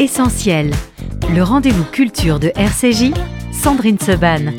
Essentiel, le rendez-vous culture de RCJ, Sandrine Seban.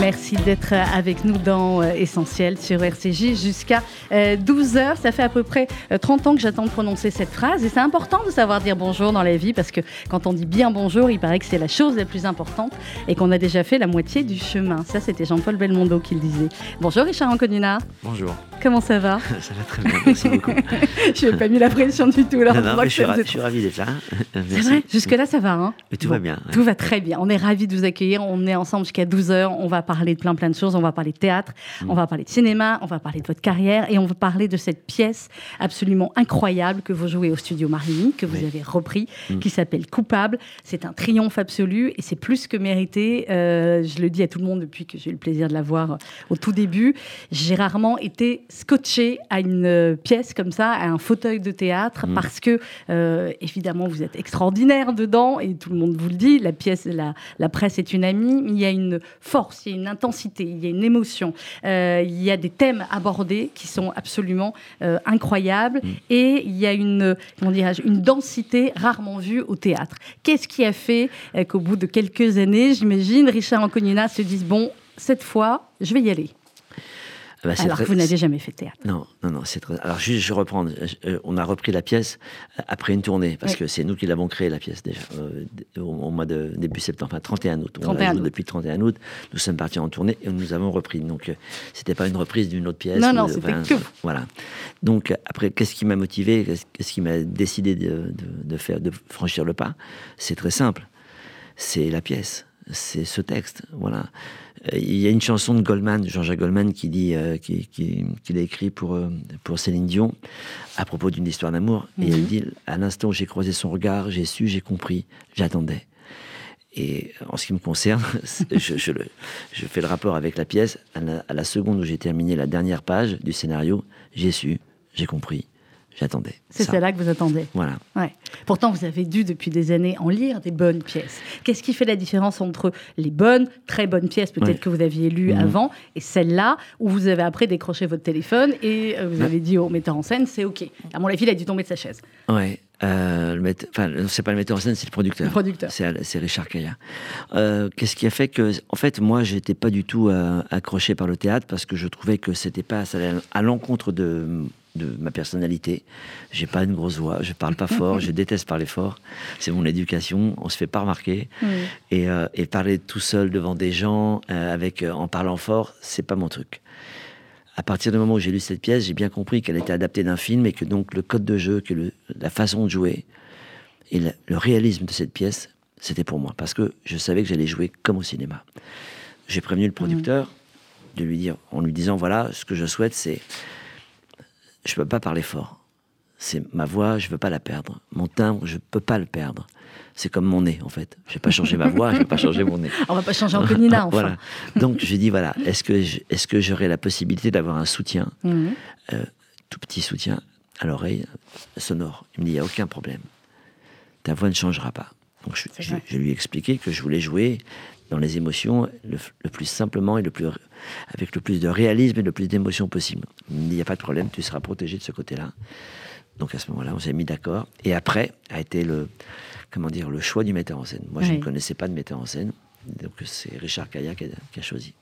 Merci d'être avec nous dans euh, Essentiel sur RCJ jusqu'à 12h. Euh, Ça fait à peu près 30 euh, ans que j'attends de prononcer cette phrase et c'est important de savoir dire bonjour dans la vie parce que quand on dit bien bonjour, il paraît que c'est la chose la plus importante et qu'on a déjà fait la moitié du chemin. Ça, c'était Jean-Paul Belmondo qui le disait. Bonjour Richard Anconina. Bonjour. Comment ça va Ça va très bien, merci beaucoup. je n'ai pas mis la pression du tout. Là, non, je, suis je, suis ravi, d'être là. C'est vrai Jusque-là, ça va. Hein tout va bien. Tout va très bien. On est ravis de vous accueillir. On est ensemble jusqu'à 12h. On va parler de plein plein de choses. On va parler de théâtre, mm. on va parler de cinéma, on va parler de votre carrière et on va parler de cette pièce absolument incroyable que vous jouez au studio Marigny, que vous avez repris, mm. qui s'appelle Coupable. C'est un triomphe absolu et c'est plus que mérité. Euh, je le dis à tout le monde depuis que j'ai eu le plaisir de la voir au tout début. J'ai rarement été scotché à une euh, pièce comme ça, à un fauteuil de théâtre, mm. parce que euh, évidemment vous êtes extraordinaire dedans et tout le monde vous le dit. La pièce, la, la presse est une amie. Il y a une force, il y a une intensité il y a une émotion, euh, il y a des thèmes abordés qui sont absolument euh, incroyables mm. et il y a une, comment une densité rarement vue au théâtre. Qu'est-ce qui a fait qu'au bout de quelques années, j'imagine, Richard Anconina se dise bon, cette fois, je vais y aller? Ah bah, Alors que vous n'avez jamais fait de théâtre. Non, non, non. C'est très... Alors juste, je reprends. Euh, on a repris la pièce euh, après une tournée parce que c'est nous qui l'avons créée la pièce déjà euh, au, mois de début septembre, enfin 31 août. 31 on août. depuis le 31 août. Nous sommes partis en tournée et nous avons repris. Donc c'était pas une reprise d'une autre pièce. Non, non, c'était que voilà. Donc après, qu'est-ce qui m'a motivé Qu'est-ce qui m'a décidé de, de, faire, de franchir le pas? C'est très simple. C'est la pièce. C'est ce texte. Voilà. Il y a une chanson de Goldman, Jean-Jacques Goldman, qui dit euh, qu'il a écrit pour, euh, pour Céline Dion à propos d'une histoire d'amour. Et elle mhm. dit À l'instant où j'ai croisé son regard, j'ai su, j'ai compris, j'attendais. Et en ce qui me concerne, je, je, fais le rapport avec la pièce. à la seconde où j'ai terminé la dernière page du scénario, j'ai su, j'ai compris, j'attendais. C'est celle-là que vous attendez. Voilà. Ouais. Pourtant, vous avez dû depuis des années en lire des bonnes pièces. Qu'est-ce qui fait la différence entre les bonnes, très bonnes pièces peut-être que vous aviez lues mhm. avant, et celle-là où vous avez après décroché votre téléphone et euh, vous avez dit au metteur en scène, c'est OK. À mon avis, il a dû tomber de sa chaise. Ouais. Euh, le enfin, c'est pas le metteur en scène, c'est le producteur. Le producteur. C'est Richard Kaya. Euh, qu'est-ce qui a fait que, en fait, moi, j'étais pas du tout accroché par le théâtre parce que je trouvais que c'était pas à l'encontre de de ma personnalité. J'ai pas une grosse voix, je parle pas fort, je déteste parler fort. C'est mon éducation, on se fait pas remarquer. Euh, et, parler tout seul devant des gens, euh, avec, euh, en parlant fort, c'est pas mon truc. À partir du moment où j'ai lu cette pièce, j'ai bien compris qu'elle était adaptée d'un film et que donc le code de jeu, que la façon de jouer et le, réalisme de cette pièce, c'était pour moi. Parce que je savais que j'allais jouer comme au cinéma. J'ai prévenu le producteur de lui dire, en lui disant voilà, ce que je souhaite, c'est je peux pas parler fort. C'est ma voix, je veux pas la perdre. Mon timbre, je peux pas le perdre. C'est comme mon nez, en fait. Je vais pas changer ma voix, je vais pas changer mon nez. On va pas changer en Nina, enfin. voilà. Donc, je dis, voilà, est-ce que, est-ce que j'aurai la possibilité d'avoir un soutien, mhm. euh, tout petit soutien à l'oreille sonore? Il me dit, il n'y a aucun problème. Ta voix ne changera pas. Donc, je, je, lui ai expliqué que je voulais jouer dans les émotions le, plus simplement et le plus, avec le plus de réalisme et le plus d'émotion possible. Il n'y a pas de problème, tu seras protégé de ce côté-là. Donc à ce moment-là, on s'est mis d'accord. Et après a été le, comment dire, le choix du metteur en scène. Moi, je ne connaissais pas de metteur en scène. Donc c'est Richard Kaya qui a choisi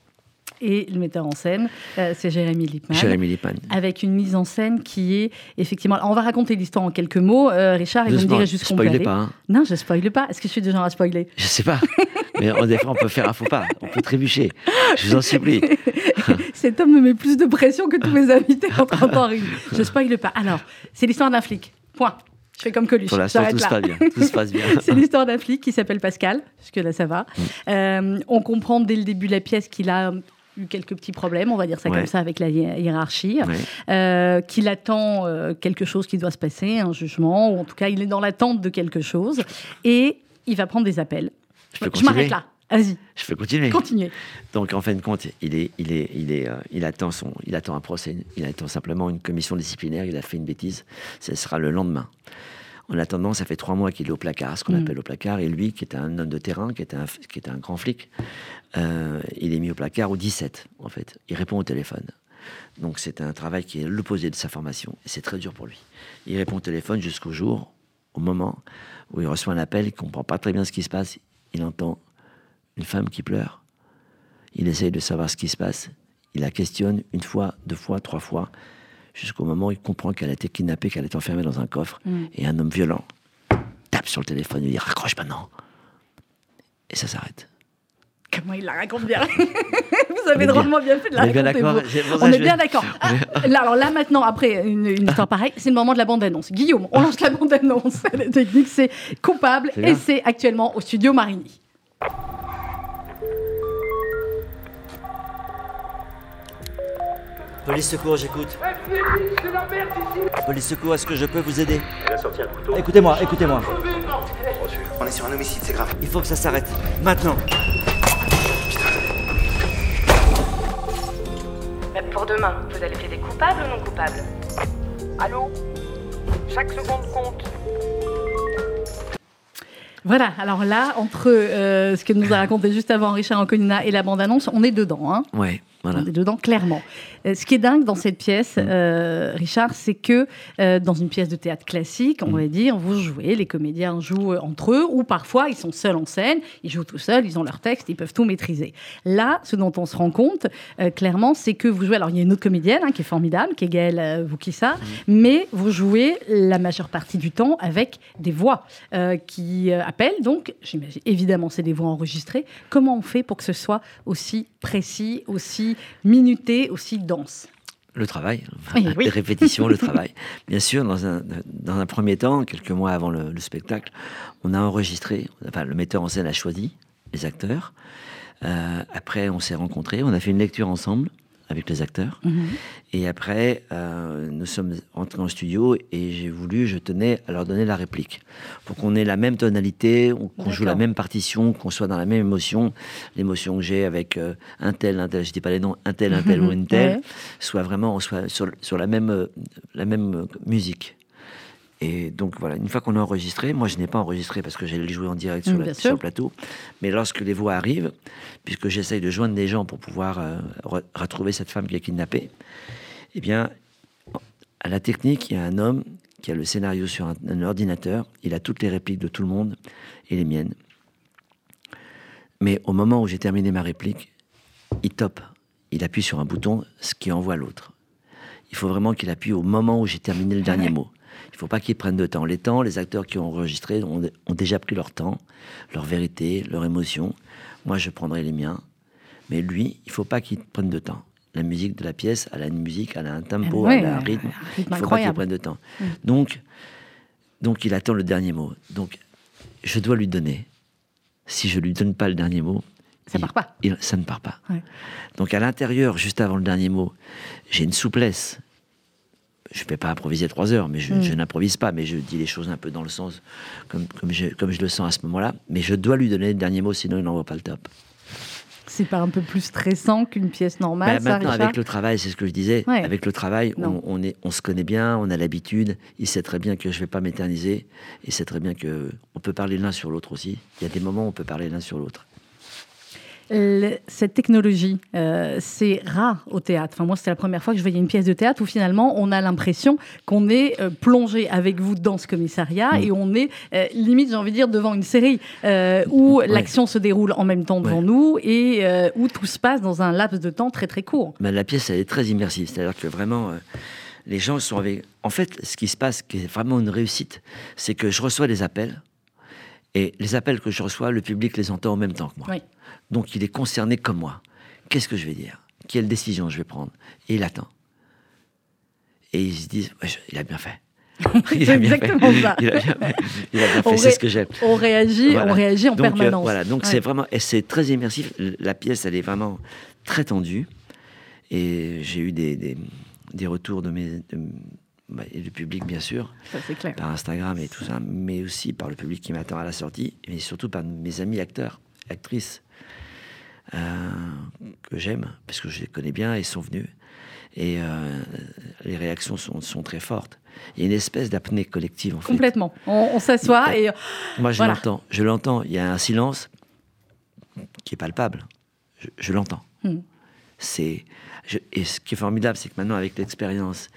et le metteur en scène, euh, c'est Jérémy Lippmann. Jérémy Lippmann. Avec une mise en scène qui est effectivement. on va raconter l'histoire en quelques mots, euh, Richard, et vous me direz jusqu'où on peut aller. pas. Hein. Non, je spoile pas. Est-ce que je suis déjà à spoiler? Je sais pas. Mais on, on peut faire un faux pas. On peut trébucher. Je vous en supplie. Cet homme me met plus de pression que tous mes invités en 30 ans. Je spoile pas. Alors, c'est l'histoire d'un flic. Point. Je fais comme Coluche. Pour l'instant, tout, tout, se passe bien. c'est l'histoire d'un flic qui s'appelle Pascal, puisque là, ça va. Mm. Euh, on comprend dès le début de la pièce qu'il a eu quelques petits problèmes, on va dire ça comme ça, avec la hiérarchie, euh, qu'il attend euh, quelque chose qui doit se passer, un jugement, ou en tout cas, il est dans l'attente de quelque chose, et il va prendre des appels. Je, m'arrête là. Vas-y. Je peux continuer. Continuer. Donc en fin de compte, il est, il est, il est, euh, il attend son, il attend un procès, il attend simplement une commission disciplinaire. Il a fait une bêtise. Ce sera le lendemain. En attendant, ça fait trois mois qu'il est au placard, ce qu'on mm. appelle au placard, et lui, qui est un homme de terrain, qui est un, qui est un grand flic, euh, il est mis au placard au 17, en fait. Il répond au téléphone. Donc c'est un travail qui est l'opposé de sa formation, et c'est très dur pour lui. Il répond au téléphone jusqu'au jour au moment où il reçoit un appel, il comprend pas très bien ce qui se passe, il entend une femme qui pleure, il essaye de savoir ce qui se passe, il la questionne une fois, deux fois, trois fois, jusqu'au moment où il comprend qu'elle a été kidnappée, qu'elle est enfermée dans un coffre, Mm. et un homme violent tape sur le téléphone et lui dit raccroche maintenant. Et ça s'arrête. Comment il la raconte bien Vous avez drôlement bien fait de la bien raconter. vous. On est bien d'accord. Ah, là, alors là, maintenant, après une, une histoire pareille, c'est le moment de la bande-annonce. Guillaume, on lance la bande-annonce. La technique, c'est coupable et c'est actuellement au studio Marigny. Police secours, j'écoute. Police secours, est-ce que je peux vous aider Écoutez-moi, écoutez-moi. On est sur un homicide, c'est grave. Il faut que ça s'arrête. Maintenant. Mais pour demain, vous allez plaider coupable ou non coupable Allô Chaque seconde compte. Voilà, alors là, entre euh, ce que nous a raconté juste avant Richard Anconina et la bande-annonce, on est dedans. Hein Ouais, voilà. On est dedans, clairement. Euh, ce qui est dingue dans cette pièce, euh, Richard, c'est que euh, dans une pièce de théâtre classique, on va dire, vous jouez, les comédiens jouent entre eux, ou parfois ils sont seuls en scène, ils jouent tout seuls, ils ont leur texte, ils peuvent tout maîtriser. Là, ce dont on se rend compte, clairement, c'est que vous jouez. Alors, il y a une autre comédienne hein, qui est formidable, qui est Gaëlle euh, Voukissa, mais vous jouez la majeure partie du temps avec des voix qui appellent. Donc, j'imagine, évidemment, c'est des voix enregistrées. Comment on fait pour que ce soit aussi précis, aussi minuté, aussi dense Le travail, Oui, oui. les répétitions, le travail. Bien sûr, dans un, dans un premier temps, quelques mois avant le, le spectacle, on a enregistré, enfin le metteur en scène a choisi les acteurs. Euh, après, on s'est rencontrés, on a fait une lecture ensemble avec les acteurs. Et après, euh, nous sommes rentrés en studio et j'ai voulu, je tenais à leur donner la réplique. Pour qu'on ait la même tonalité, on- qu'on joue la même partition, qu'on soit dans la même émotion. L'émotion que j'ai avec euh, un tel, un tel, je dis pas les noms, un tel, un tel ou une telle, Ouais. soit vraiment on soit sur, sur la même, euh, la même euh, musique. Et donc voilà, une fois qu'on a enregistré, moi je n'ai pas enregistré parce que j'allais le jouer en direct sur, Mm, la- sur le plateau, mais lorsque les voix arrivent, puisque j'essaye de joindre des gens pour pouvoir euh, re- retrouver cette femme qui est kidnappée, eh bien, à la technique, il y a un homme qui a le scénario sur un, un ordinateur, il a toutes les répliques de tout le monde et les miennes. Mais au moment où j'ai terminé ma réplique, il top, il appuie sur un bouton, ce qui envoie l'autre. Il faut vraiment qu'il appuie au moment où j'ai terminé le dernier mot. Il ne faut pas qu'il prenne de temps. Les temps, les acteurs qui ont enregistré ont, ont déjà pris leur temps, leur vérité, leur émotion. Moi, je prendrai les miens. Mais lui, il faut pas qu'il prenne de temps. La musique de la pièce, elle a une musique, elle a un tempo, Ouais, elle a un rythme. rythme il faut pas qu'il prenne de temps. Donc, donc, il attend le dernier mot. Donc, je dois lui donner. Si je lui donne pas le dernier mot, Ça il- part pas. il- ça ne part pas. Ouais. Donc, à l'intérieur, juste avant le dernier mot, j'ai une souplesse. Je ne vais pas improviser trois heures, mais je, Mm. je n'improvise pas, mais je dis les choses un peu dans le sens comme, comme, je, comme je le sens à ce moment-là. Mais je dois lui donner le dernier mot, sinon il n'envoie pas le top. C'est pas un peu plus stressant qu'une pièce normale, Bah, ça, maintenant, Richard avec le travail, c'est ce que je disais. Ouais. Avec le travail, on, on est, on se connaît bien, on a l'habitude. Il sait très bien que je ne vais pas m'éterniser. Il sait très bien que on peut parler l'un sur l'autre aussi. Il y a des moments où on peut parler l'un sur l'autre. Le- cette technologie, euh, c'est rare au théâtre. Enfin, moi, c'était la première fois que je voyais une pièce de théâtre où finalement, on a l'impression qu'on est euh, plongé avec vous dans ce commissariat Mm. et on est euh, limite, j'ai envie de dire, devant une série où Ouais. l'action se déroule en même temps devant Ouais. nous et où tout se passe dans un laps de temps très très court. Mais la pièce, elle est très immersive. C'est-à-dire que vraiment, les gens sont avec. En fait, ce qui se passe, qui est vraiment une réussite, c'est que je reçois des appels. Et les appels que je reçois, le public les entend en même temps que moi. Oui. Donc il est concerné comme moi. Qu'est-ce que je vais dire? Quelle décision je vais prendre? Et il attend. Et ils se disent, Ouais, je- il a bien fait. Il a bien exactement fait. ça. Il a bien fait. C'est ce que j'aime. On réagit, Voilà. on réagit en Donc, euh, permanence. voilà, donc Ouais. c'est vraiment, et c'est très immersif. La pièce, elle est vraiment très tendue. Et j'ai eu des, des, des retours de mes, de- et du public, bien sûr, Ça, c'est clair. par Instagram et tout ça, mais aussi par le public qui m'attend à la sortie, mais surtout par mes amis acteurs, actrices, euh, que j'aime, parce que je les connais bien, ils sont venus. Et euh, les réactions sont, sont très fortes. Il y a une espèce d'apnée collective, en fait. Complètement. On, on s'assoit et Moi, je Voilà. l'entends. Je l'entends. Il y a un silence qui est palpable. Je, je l'entends. Hmm. C'est et ce qui est formidable, c'est que maintenant, avec l'expérience,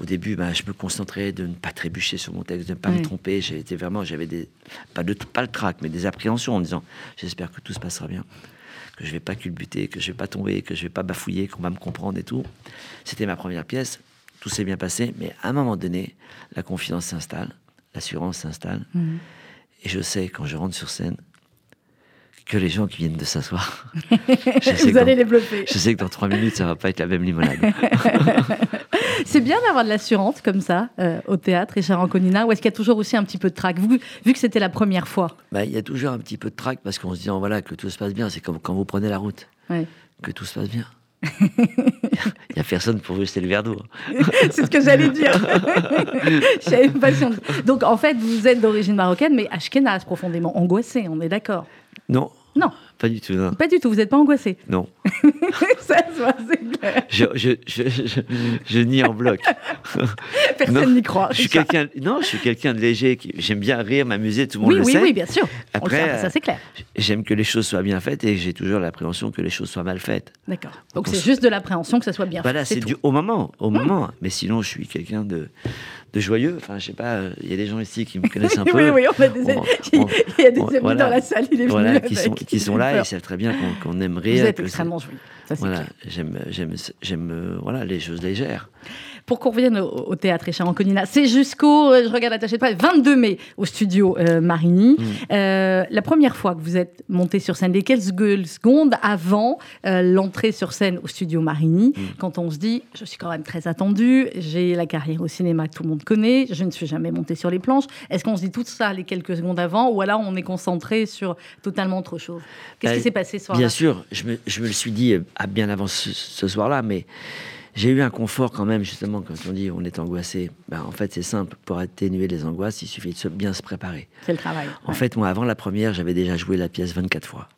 au début, ben, je me concentrais de ne pas trébucher sur mon texte, de ne pas me tromper. J'étais vraiment, j'avais des, pas, de, pas le trac, mais des appréhensions en disant j'espère que tout se passera bien, que je vais pas culbuter, que je vais pas tomber, que je vais pas bafouiller, qu'on va me comprendre et tout. C'était ma première pièce, tout s'est bien passé, mais à un moment donné, la confiance s'installe, l'assurance s'installe, Mhm. et je sais quand je rentre sur scène que les gens qui viennent de s'asseoir, Vous allez dans- les bluffer. je sais que dans trois minutes, ça va pas être la même limonade. C'est bien d'avoir de l'assurance comme ça euh, au théâtre et chez Ranconina, ou est-ce qu'il y a toujours aussi un petit peu de trac? Vu, vu que c'était la première fois Bah, Il y a toujours un petit peu de trac parce qu'on se dit, oh, voilà, que tout se passe bien. C'est comme quand vous prenez la route, Ouais. que tout se passe bien. Il n'y a personne pour vous jeter le verre d'eau. hein. C'est ce que j'allais dire. J'avais Donc en fait, vous êtes d'origine marocaine, mais ashkénaze, profondément angoissé, on est d'accord? Non, Non, pas du tout. Non. pas du tout, vous n'êtes pas angoissé. non. ça se voit, c'est clair. Je, je, je, je, je nie en bloc. Personne n'y croit. Je suis quelqu'un, non, je suis quelqu'un de léger. qui- J'aime bien rire, m'amuser, tout le monde Oui, le oui, sait. oui, bien sûr. Après, sait, ça euh, c'est clair. J'aime que les choses soient bien faites et j'ai toujours l'appréhension que les choses soient mal faites. D'accord. Donc on c'est juste de l'appréhension que ça soit bien Voilà, fait. c'est tout. du au moment, au moment. Mais sinon, je suis quelqu'un de, de joyeux. Enfin, je sais pas, euh, il y a des gens ici qui me connaissent un peu. oui, oui, on a des... On- il y a des amis voilà. dans la salle, il est voilà, venu qui avec, sont, qui sont là et savent très bien qu'on qu'on aime Vous êtes extrêmement joyeux. Ça, Voilà, j'aime, j'aime, j'aime, euh, voilà, les choses légères. Pour qu'on revienne au, au théâtre Richard Anconina, c'est jusqu'au, euh, je regarde attaché de presse, 22 mai au studio euh, Marigny. Mm. Euh, la première fois que vous êtes monté sur scène, les quelques secondes avant euh, l'entrée sur scène au studio Marigny, Mm. quand on se dit, je suis quand même très attendu, j'ai la carrière au cinéma que tout le monde connaît, je ne suis jamais monté sur les planches. Est-ce qu'on se dit tout ça les quelques secondes avant, ou alors on est concentré sur totalement autre chose? Qu'est-ce Bah, qui s'est passé ce soir Bien sûr, je me, je me le suis dit à bien avant ce, ce soir-là, mais j'ai eu un confort quand même, justement, quand on dit on est angoissé. Ben, en fait, c'est simple. Pour atténuer les angoisses, il suffit de se- bien se préparer. C'est le travail. En ouais. fait, moi, avant la première, j'avais déjà joué la pièce 24 fois.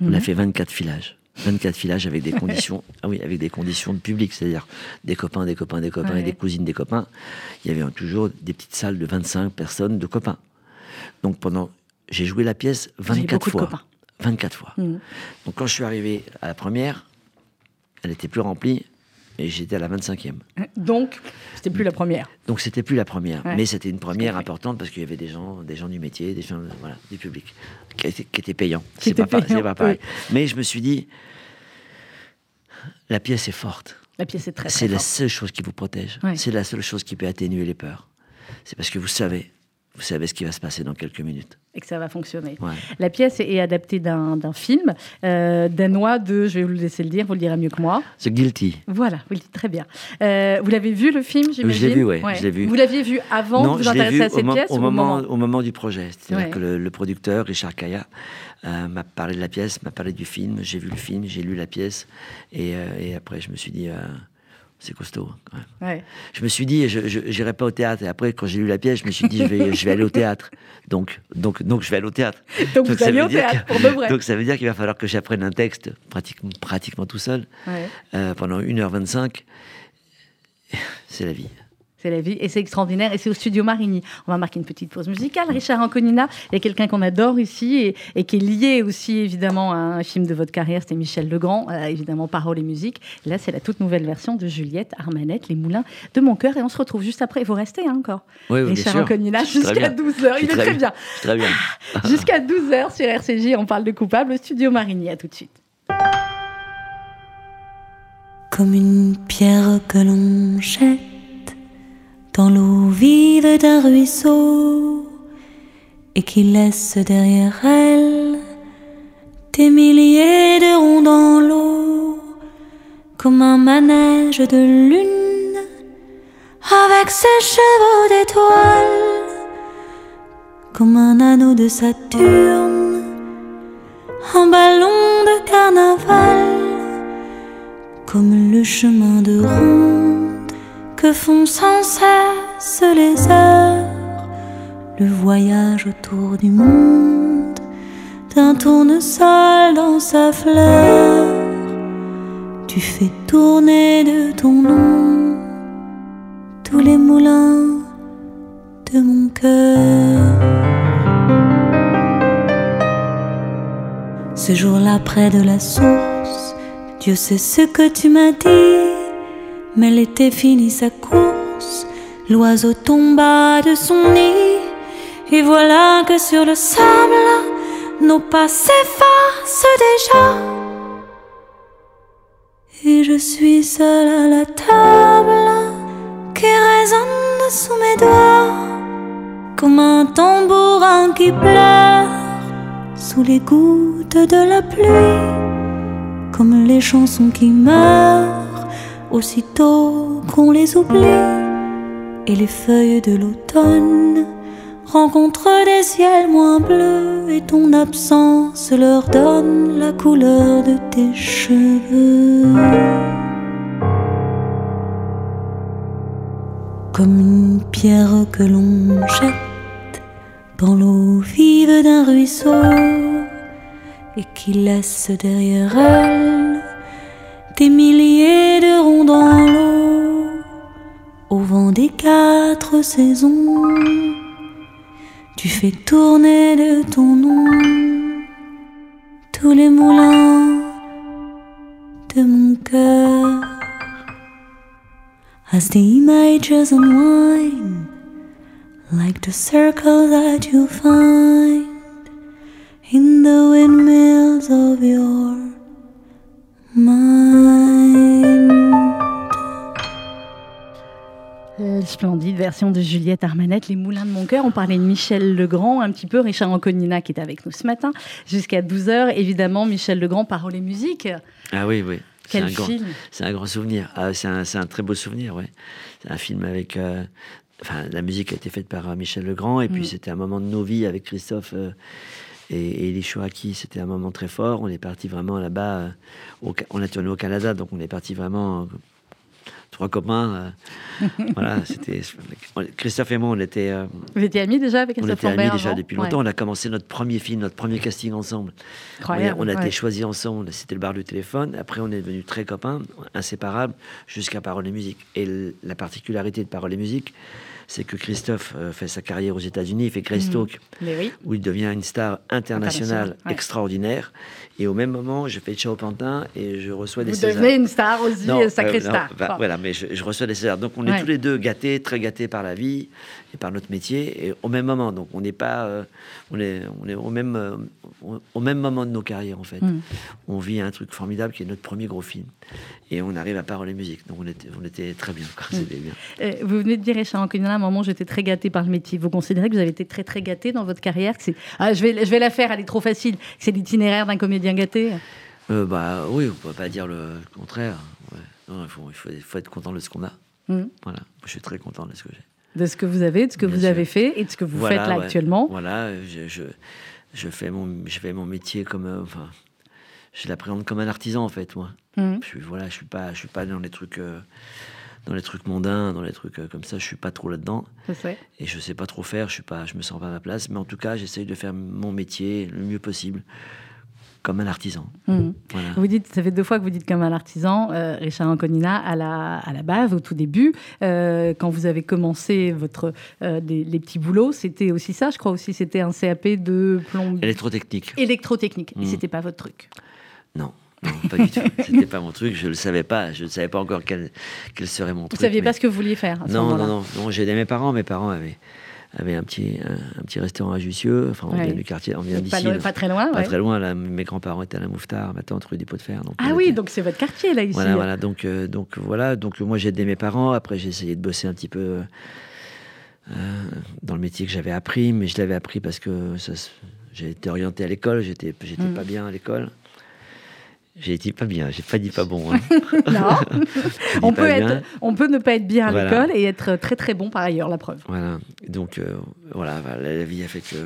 On Mhm. a fait 24 filages. 24 filages avec des conditions, ah oui, avec des conditions de public, c'est-à-dire des copains, des copains, des copains Ouais. et des cousines, des copains. Il y avait toujours des petites salles de 25 personnes de copains. Donc pendant, j'ai joué la pièce Vous avez 24 beaucoup de fois. copains. 24 fois. Mhm. Donc quand je suis arrivé à la première, elle était plus remplie et j'étais à la 25e. Donc, c'était plus la première. Donc c'était plus la première, Ouais. mais c'était une première importante parce qu'il y avait des gens, des gens du métier, des gens, voilà, du public, qui, étaient- qui étaient payants. C'est pas, pas pareil. Mais je me suis dit, la pièce est forte. La pièce est très, très C'est la seule chose qui vous protège. Ouais. C'est la seule chose qui peut atténuer les peurs. C'est parce que vous savez, vous savez ce qui va se passer dans quelques minutes. et que ça va fonctionner. Ouais. La pièce est adaptée d'un film euh, danois de, je vais vous le laisser le dire, vous le direz mieux que moi. The Guilty. Voilà, dites très bien. Euh, vous l'avez vu le film, j'imagine? Vu, ouais, je l'ai vu. Vous l'aviez vu avant? De vous intéresser à cette au, pièce au ou moment, au moment du projet. C'est-à-dire Ouais. que le, le producteur, Richard Kaya, euh, m'a parlé de la pièce, m'a parlé du film. J'ai vu le film, j'ai lu la pièce. Et, et après, je me suis dit, c'est costaud. quand même. Ouais. Je me suis dit, je n'irai pas au théâtre. Et après, quand j'ai lu la pièce, je me suis dit, je vais, je vais aller au théâtre. Donc, donc, donc, je vais aller au théâtre. Donc, vous ça allez veut au dire théâtre, que- pour de vrai. Donc ça veut dire qu'il va falloir que j'apprenne un texte pratiquement, pratiquement tout seul Ouais. euh, pendant 1h25. C'est la vie. C'est la vie et c'est extraordinaire. Et c'est au studio Marigny. On va marquer une petite pause musicale. Richard Anconina, il y a quelqu'un qu'on adore ici et, et qui est lié aussi évidemment à un film de votre carrière. C'était Michel Legrand, euh, évidemment paroles et musique. Là, c'est la toute nouvelle version de Juliette Armanette, Les Moulins de mon cœur. Et on se retrouve juste après. Vous restez hein, encore. Oui, oui, Richard. Anconina jusqu'à bien. 12h. Je Il est très bien. Très bien. Jusqu'à 12h sur RCJ, on parle de coupable au studio Marigny. À tout de suite. comme une pierre que l'on jette dans l'eau vive d'un ruisseau et qui laisse derrière elle des milliers de ronds dans l'eau, comme un manège de lune avec ses chevaux d'étoiles, comme un anneau de Saturne, un ballon de carnaval comme le chemin de ronde que font sans cesse les heures, le voyage autour du monde d'un tournesol dans sa fleur. Tu fais tourner de ton nom tous les moulins de mon cœur. Ce jour-là près de la source, Dieu sait ce que tu m'as dit, mais l'été finit sa course. L'oiseau tomba de son nid, et voilà que sur le sable, nos pas s'effacent déjà. Et je suis seule à la table qui résonne sous mes doigts, comme un tambourin qui pleure sous les gouttes de la pluie, comme les chansons qui meurent aussitôt qu'on les oublie, et les feuilles de l'automne rencontrent des ciels moins bleus, et ton absence leur donne la couleur de tes cheveux. Comme une pierre que l'on jette dans l'eau vive d'un ruisseau et qui laisse derrière elle des milliers quatre. Tu fais tourner de ton nom tous les moulins de mon cœur. As the images unwind, like the circles that you find in the windmills of your Splendide version de Juliette Armanette, Les Moulins de mon cœur. On parlait de Michel Legrand un petit peu, Richard Anconina qui est avec nous ce matin, jusqu'à 12h. Évidemment, Michel Legrand, parole et musique. Ah oui, oui. C'est Quel un grand- film C'est un grand souvenir. Ah, c'est un, un très beau souvenir, ouais. C'est un film avec. euh, enfin, la musique a été faite par euh, Michel Legrand, et puis Mm. c'était un moment de nos vies avec Christophe euh, et, et Elie Chouaki. C'était un moment très fort. On est parti vraiment là-bas. euh, on a tourné au Canada, donc on est parti vraiment. Trois copains. euh, voilà, c'était. on- Christophe et moi, on était. euh, Vous étiez amis déjà avec on Christophe était amis déjà depuis Ouais. longtemps. On a commencé notre premier film, notre premier casting ensemble. On a, Incroyable, on a ouais. été choisis ensemble. C'était le bar du téléphone. Après, on est devenus très copains, inséparables, jusqu'à Parole et Musique. Et la particularité de Parole et Musique, c'est que Christophe euh, fait sa carrière aux États-Unis. Il fait Grace Mhm. Oui. où il devient une star internationale ouais. extraordinaire. Et au même moment, je fais Ciao Pantin et je reçois des Vous Césars. devenez une star aussi, Non, euh, sacrée euh, non, star. bah. Voilà, mais je, je reçois des Césars. Donc on est Ouais. tous les deux gâtés, très gâtés par la vie et par notre métier, et au même moment. Donc on n'est pas, euh, on est, on est au même, euh, au- même moment de nos carrières en fait. Mm. On vit un truc formidable qui est notre premier gros film, et on arrive à parole et musique. Donc on était, on était très bien. quoi. Mm. Bien. Vous venez de dire, Richard à un moment, j'étais très gâté par le métier. Vous considérez que vous avez été très, très gâté dans votre carrière? Que. Ah, je, vais, je vais la faire, elle est trop facile. C'est l'itinéraire d'un comédien gâté? Euh, bah oui, on peut pas dire le contraire. Ouais. Non, il faut, il faut, il faut être content de ce qu'on a. Mm. Voilà, je suis très content de ce que j'ai. de ce que vous avez, de ce que Bien vous sûr. avez fait et de ce que vous Voilà, faites là ouais. actuellement. Voilà, je, je, je fais mon, je fais mon métier comme, euh, enfin, je l'appréhende comme un artisan en fait, moi. Mhm. Je suis, voilà, je suis pas, je suis pas dans les trucs, euh, dans les trucs mondains, dans les trucs euh, comme ça. Je suis pas trop là-dedans et je sais pas trop faire. Je suis pas, je me sens pas à ma place. Mais en tout cas, j'essaye de faire mon métier le mieux possible, comme un artisan. Voilà. Vous dites, ça fait deux fois que vous dites comme un artisan, euh, Richard Anconina, à la, à la base, au tout début, euh, quand vous avez commencé votre, euh, des- les petits boulots, c'était aussi ça, je crois aussi, c'était un CAP de plomb Électrotechnique. électrotechnique. Et Mhm. c'était pas votre truc. Non. Non, pas du tout. C'était pas mon truc. Je le savais pas. Je ne savais pas encore quel, quel serait mon Vous truc. saviez mais- pas ce que vous vouliez faire à ce Non, non, non, non. J'ai aidé mes parents. Mes parents avaient, avaient un, petit, un, un petit restaurant à Jussieu. Enfin, on Ouais. vient du quartier, on vient Pas, d'ici. là. pas très loin, Pas ouais. très loin. Là, mes grands-parents étaient à la Mouffetard, ma tante rue des Pots de Fer. donc Ah on oui, était- donc c'est votre quartier là ici. Voilà, voilà. Donc, euh, donc voilà. Donc moi, j'ai aidé mes parents. Après, j'ai essayé de bosser un petit peu euh, dans le métier que j'avais appris, mais je l'avais appris parce que j'ai été orienté à l'école. J'étais, j'étais Mhm. pas bien à l'école. J'ai été pas bien. J'ai pas dit pas bon. hein. Non. Dit on, peut bien. être, on peut ne pas être bien à Voilà. l'école et être très très bon par ailleurs, la preuve. Voilà. Donc euh, voilà, voilà, la vie a fait que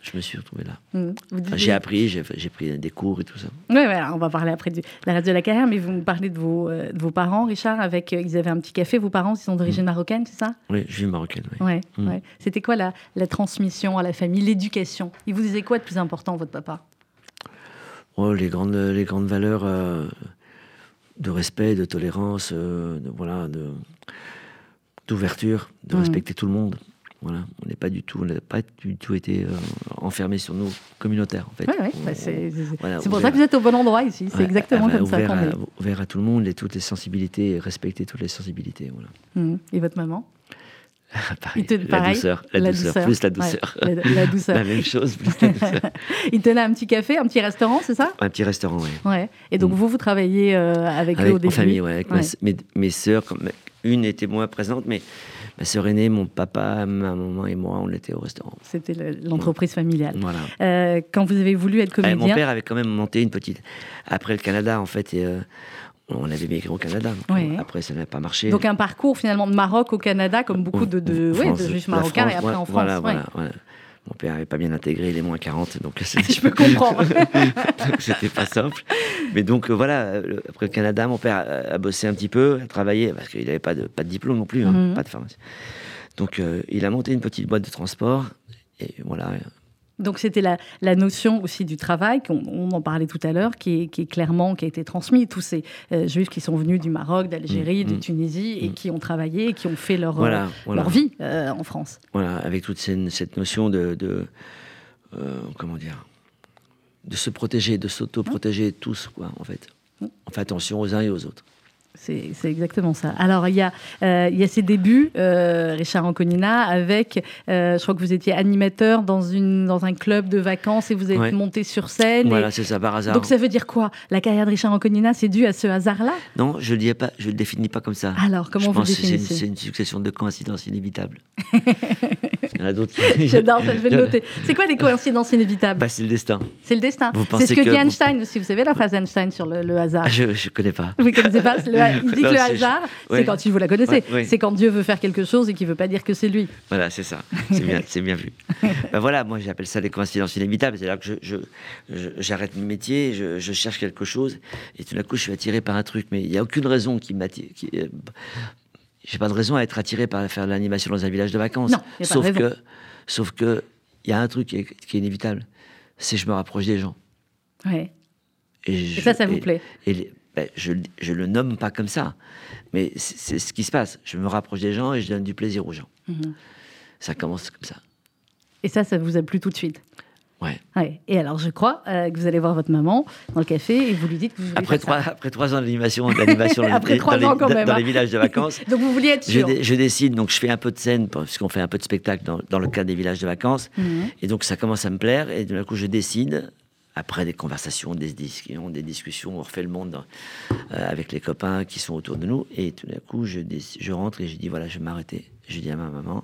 je me suis retrouvé là. Dites- Enfin, j'ai appris, j'ai pris des cours et tout ça. Ouais, ouais, on va parler après de la reste de la carrière, mais vous me parlez de vos, euh, de vos parents, Richard, avec, euh, ils avaient un petit café, vos parents, ils sont d'origine marocaine, c'est ça? Oui, je vis marocaine. Oui. Ouais, Mm. ouais. C'était quoi la, la transmission à la famille, l'éducation? Il vous disait quoi de plus important, votre papa? Oh, les grandes, les grandes valeurs euh, de respect, de tolérance, euh, de, voilà, de d'ouverture, de Mhm. respecter tout le monde. Voilà, on n'est pas du tout, on n'a pas du tout été euh, enfermé sur nos communautaires en fait. Ouais, ouais, On- bah, c'est c'est- voilà, c'est pour ça que vous êtes au bon endroit ici. C'est Ouais, exactement ah, comme ça ouvert qu'on à, ouvert à tout le monde et toutes les sensibilités, respecter toutes les sensibilités. Voilà. Mhm. Et votre maman? Pareil, Il te- la pareil, douceur, la, douceur, plus la douceur. Ouais, la, la douceur. La même chose, plus la douceur. Il tenait un petit café, un petit restaurant, c'est ça? Un petit restaurant, oui. Ouais. Et donc Mm. vous, vous travaillez euh, avec, eux Avec au en début? famille, ouais, avec Ouais. mes, mes sœurs. Une était moins présente, mais ma sœur aînée, mon papa, ma maman et moi, on était au restaurant. C'était le- l'entreprise familiale. Voilà. Euh, quand vous avez voulu être Eh, comédien, mon père avait quand même monté une petite. Après le Canada, en fait, et, euh, on avait migré au Canada. Ouais. Après, ça n'a pas marché. donc un parcours finalement de Maroc au Canada, comme beaucoup de, de, ouais, juifs marocains, et après en France. Voilà, voilà, voilà. Mon père n'avait pas bien intégré les moins 40, donc Je peux comprendre. c'était pas simple. Mais donc euh, voilà, après le Canada, mon père a, a bossé un petit peu, a travaillé, parce qu'il n'avait pas de, pas de diplôme non plus, hein, Mhm. pas de pharmacie. Donc euh, il a monté une petite boîte de transport, et voilà. Donc c'était la, la notion aussi du travail, qu'on on en parlait tout à l'heure, qui est, qui est clairement, qui a été transmise. Tous ces euh, juifs qui sont venus du Maroc, d'Algérie, Mm, de mm, Tunisie, et mm. qui ont travaillé, et qui ont fait leur, Voilà, euh, voilà. leur vie euh, en France. Voilà, avec toute cette, cette notion de, de, comment dire, de se protéger, de s'auto-protéger tous, quoi, en fait. On fait attention aux uns et aux autres. C'est exactement ça. Alors, il y a, euh, il y a ces débuts, euh, Richard Anconina, avec, euh, je crois que vous étiez animateur dans, une, dans un club de vacances et vous êtes Ouais. monté sur scène. et- Voilà, c'est ça, par hasard. Donc, ça veut dire quoi? La carrière de Richard Anconina, c'est dû à ce hasard-là? Non, je ne le définis pas comme ça. Alors, comment je vous pense que c'est une, définissez c'est une succession de coïncidences inévitables. Y en a d'autres. J'adore je vais le noter. C'est quoi les coïncidences inévitables Bah, c'est le destin. C'est le destin. vous C'est pensez ce que, que dit vous- Einstein aussi. Vous savez la phrase d'Einstein sur le, le hasard Ah, je ne connais pas. Vous ne connaissez pas le- Il dit Non, que le hasard, c'est ouais. quand, si vous la connaissez, Ouais, ouais. c'est quand Dieu veut faire quelque chose et qu'il ne veut pas dire que c'est lui. Voilà, c'est ça. C'est bien, vu. Ben voilà, moi j'appelle ça des coïncidences inévitables. C'est-à-dire que j'arrête mon métier, je, je cherche quelque chose, et tout d'un coup je suis attiré par un truc. Mais il n'y a aucune raison qui m'attire. qui- euh, J'ai pas de raison à être attiré par faire de l'animation dans un village de vacances. Non, y a pas de sauf raison. que, sauf que, il y a un truc qui est, qui est inévitable, c'est je me rapproche des gens. Ouais. Et, ça, ça vous et- plaît et ben, je, je le nomme pas comme ça, mais c'est, c'est ce qui se passe. Je me rapproche des gens et je donne du plaisir aux gens. Mhm. Ça commence comme ça. Et ça, ça vous a plu tout de suite? Ouais. Ouais. Et alors, je crois euh, que vous allez voir votre maman dans le café et vous lui dites que vous voulez Après trois, après trois ans d'animation, d'animation dans, Après dans les- ans quand dans- même, dans hein. les villages de vacances, Donc, vous vouliez être je, sûr. dé- je décide, donc je fais un peu de scène, puisqu'on fait un peu de spectacle dans, dans le cadre des villages de vacances, Mhm. et donc ça commence à me plaire, et d'un coup je décide, après des conversations, des discussions, des discussions, on refait le monde dans- euh, avec les copains qui sont autour de nous, et tout d'un coup je, je rentre et je dis voilà, je vais m'arrêter. Je dis à ma maman,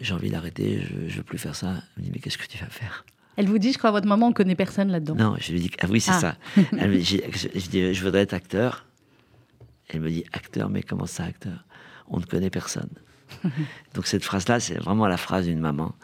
j'ai envie d'arrêter, je, je veux plus faire ça. Elle me dit mais qu'est-ce que tu vas faire? Elle vous dit, je crois, votre maman, on ne connaît personne là-dedans. Non, je lui dis, ah oui, c'est Ah. ça. Elle me dit, j'ai- je, je dis, je voudrais être acteur. Elle me dit, acteur, mais comment ça, acteur? On ne connaît personne. Donc cette phrase-là, c'est vraiment la phrase d'une maman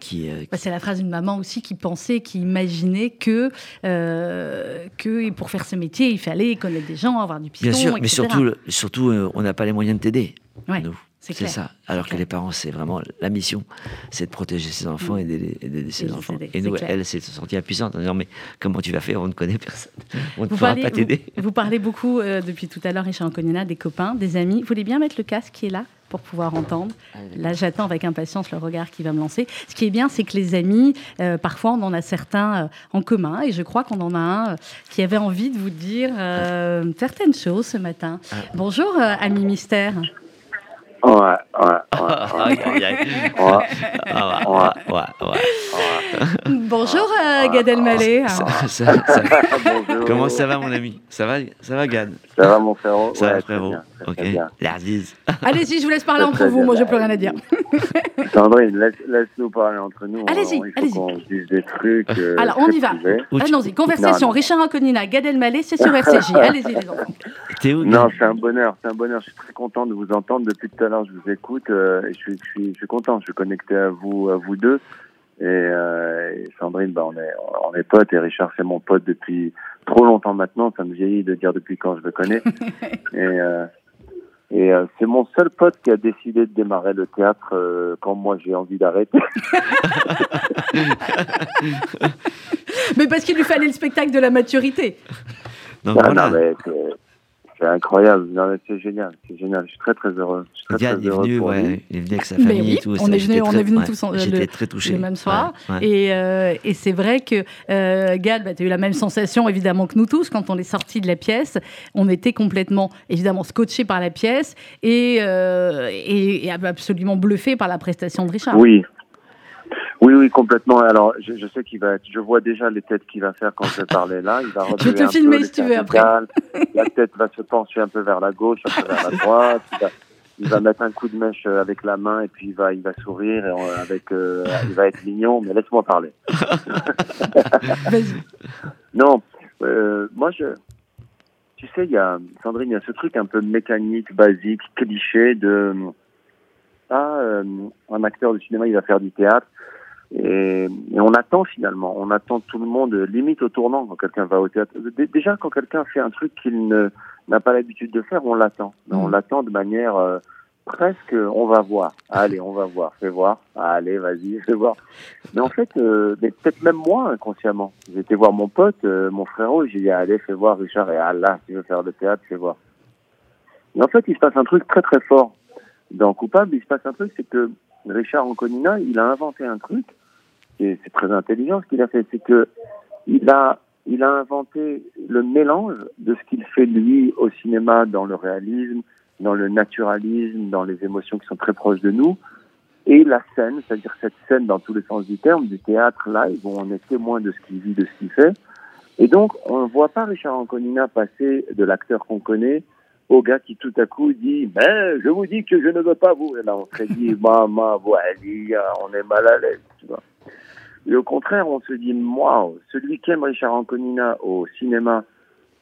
qui... euh, Bah, c'est la phrase d'une maman aussi qui pensait, qui imaginait que, euh, que pour faire ce métier, il fallait connaître des gens, avoir du piston, bien sûr, mais surtout, surtout euh, on n'a pas les moyens de t'aider. Ouais, nous. C'est ça. Alors que les parents, c'est vraiment la mission, c'est de protéger ses enfants et d'aider et d'aider ses enfants. Et nous, clair. elle s'est sentie impuissante en disant, mais comment tu vas faire? On ne connaît personne. On ne Vous pourra parlez, pas t'aider. vous, vous parlez beaucoup euh, depuis tout à l'heure, Richard Anconina, des copains, des amis. Vous voulez bien mettre le casque qui est là pour pouvoir entendre? Là, j'attends avec impatience le regard qui va me lancer. Ce qui est bien, c'est que les amis, euh, parfois, on en a certains euh, en commun. Et je crois qu'on en a un euh, qui avait envie de vous dire euh, certaines choses ce matin. Ah. Bonjour, ami mystère. Å, å, å, å, Ah. Bonjour, euh, Gad Elmaleh. Ça- ça- ça- Bonjour. Comment ça va, mon ami? Ça va, ça va, Gad? Ça va, mon frérot? Ça Ouais, va, frérot? bien, très, Ok. Allez-y, je vous laisse parler entre vous. bien. Moi, j'ai plus rien à dire. Sandrine, laisse, laisse-nous parler entre nous. Allez-y, On- faut allez-y. qu'on se dise des trucs. euh, Alors, on y va. Allons-y, conversation. Non, non. Richard Anconina, Gad Elmaleh, c'est sur RCJ. Allez-y, les enfants. T'es où Non, c'est un bonheur, c'est un bonheur. Je suis très content de vous entendre depuis tout à l'heure. Je vous écoute euh, et je suis, je suis, je suis content. Je suis connecté à vous, à vous deux. Et, euh, et Sandrine, bah, on est, on est potes. Et Richard, c'est mon pote depuis trop longtemps maintenant. Ça me vieillit de dire depuis quand je le connais. et euh, et euh, c'est mon seul pote qui a décidé de démarrer le théâtre euh, quand moi j'ai envie d'arrêter. Mais parce qu'il lui fallait le spectacle de la maturité. Donc Ah, voilà. non, mais c'est- incroyable. C'est génial, c'est génial. Je suis très très heureux. Je suis très, Diane très est venu, ouais, il est venu avec sa famille oui, et tout. on ça, est j'étais venu- on très- est venu ouais, tous en- le- J'étais très touché. le même soir. Ouais, ouais. Et, euh, et c'est vrai que euh, Gad, bah, tu as eu la même sensation évidemment que nous tous quand on est sorti de la pièce. On était complètement évidemment scotché par la pièce et, euh, et, et absolument bluffé par la prestation de Richard. Oui. Oui, oui, complètement. Alors, je, je sais qu'il va être, je vois déjà les têtes qu'il va faire quand je vais parler là. Il va Je vais te filmer si tu veux après. La tête va se pencher un peu vers la gauche, un peu vers la droite. Il va, il va mettre un coup de mèche euh, avec la main et puis il va, il va sourire et on- avec, euh, il va être mignon. Mais laisse-moi parler. Vas-y. Non, euh, moi je, tu sais, il y a Sandrine, il y a ce truc un peu mécanique, basique, cliché de ah, euh, un acteur de cinéma, il va faire du théâtre. Et, et on attend finalement, on attend tout le monde limite au tournant quand quelqu'un va au théâtre. Dé- Déjà quand quelqu'un fait un truc qu'il n'a pas l'habitude de faire, on l'attend. Mais on l'attend de manière euh, presque, on va voir. Allez, on va voir, fais voir. Allez, vas-y, fais voir. Mais en fait, euh, mais peut-être même moi inconsciemment. Été voir mon pote, euh, mon frérot, j'ai dit allez, fais voir Richard et ah là, si tu veux faire le théâtre, fais voir. Mais en fait, il se passe un truc très très fort. Dans Coupable, il se passe un truc, c'est que Richard Anconina, il a inventé un truc, et c'est très intelligent ce qu'il a fait, c'est que il a, il a inventé le mélange de ce qu'il fait lui au cinéma, dans le réalisme, dans le naturalisme, dans les émotions qui sont très proches de nous, et la scène, c'est-à-dire cette scène dans tous les sens du terme, du théâtre live, où on est témoin de ce qu'il vit, de ce qu'il fait. Et donc, on ne voit pas Richard Anconina passer de l'acteur qu'on connaît au gars qui tout à coup dit Mais je vous dis que je ne veux pas vous. Et là, on se dit Maman, voilà, on est mal à l'aise. Tu vois. Et au contraire, on se dit Waouh, celui qui aime Richard Anconina au cinéma,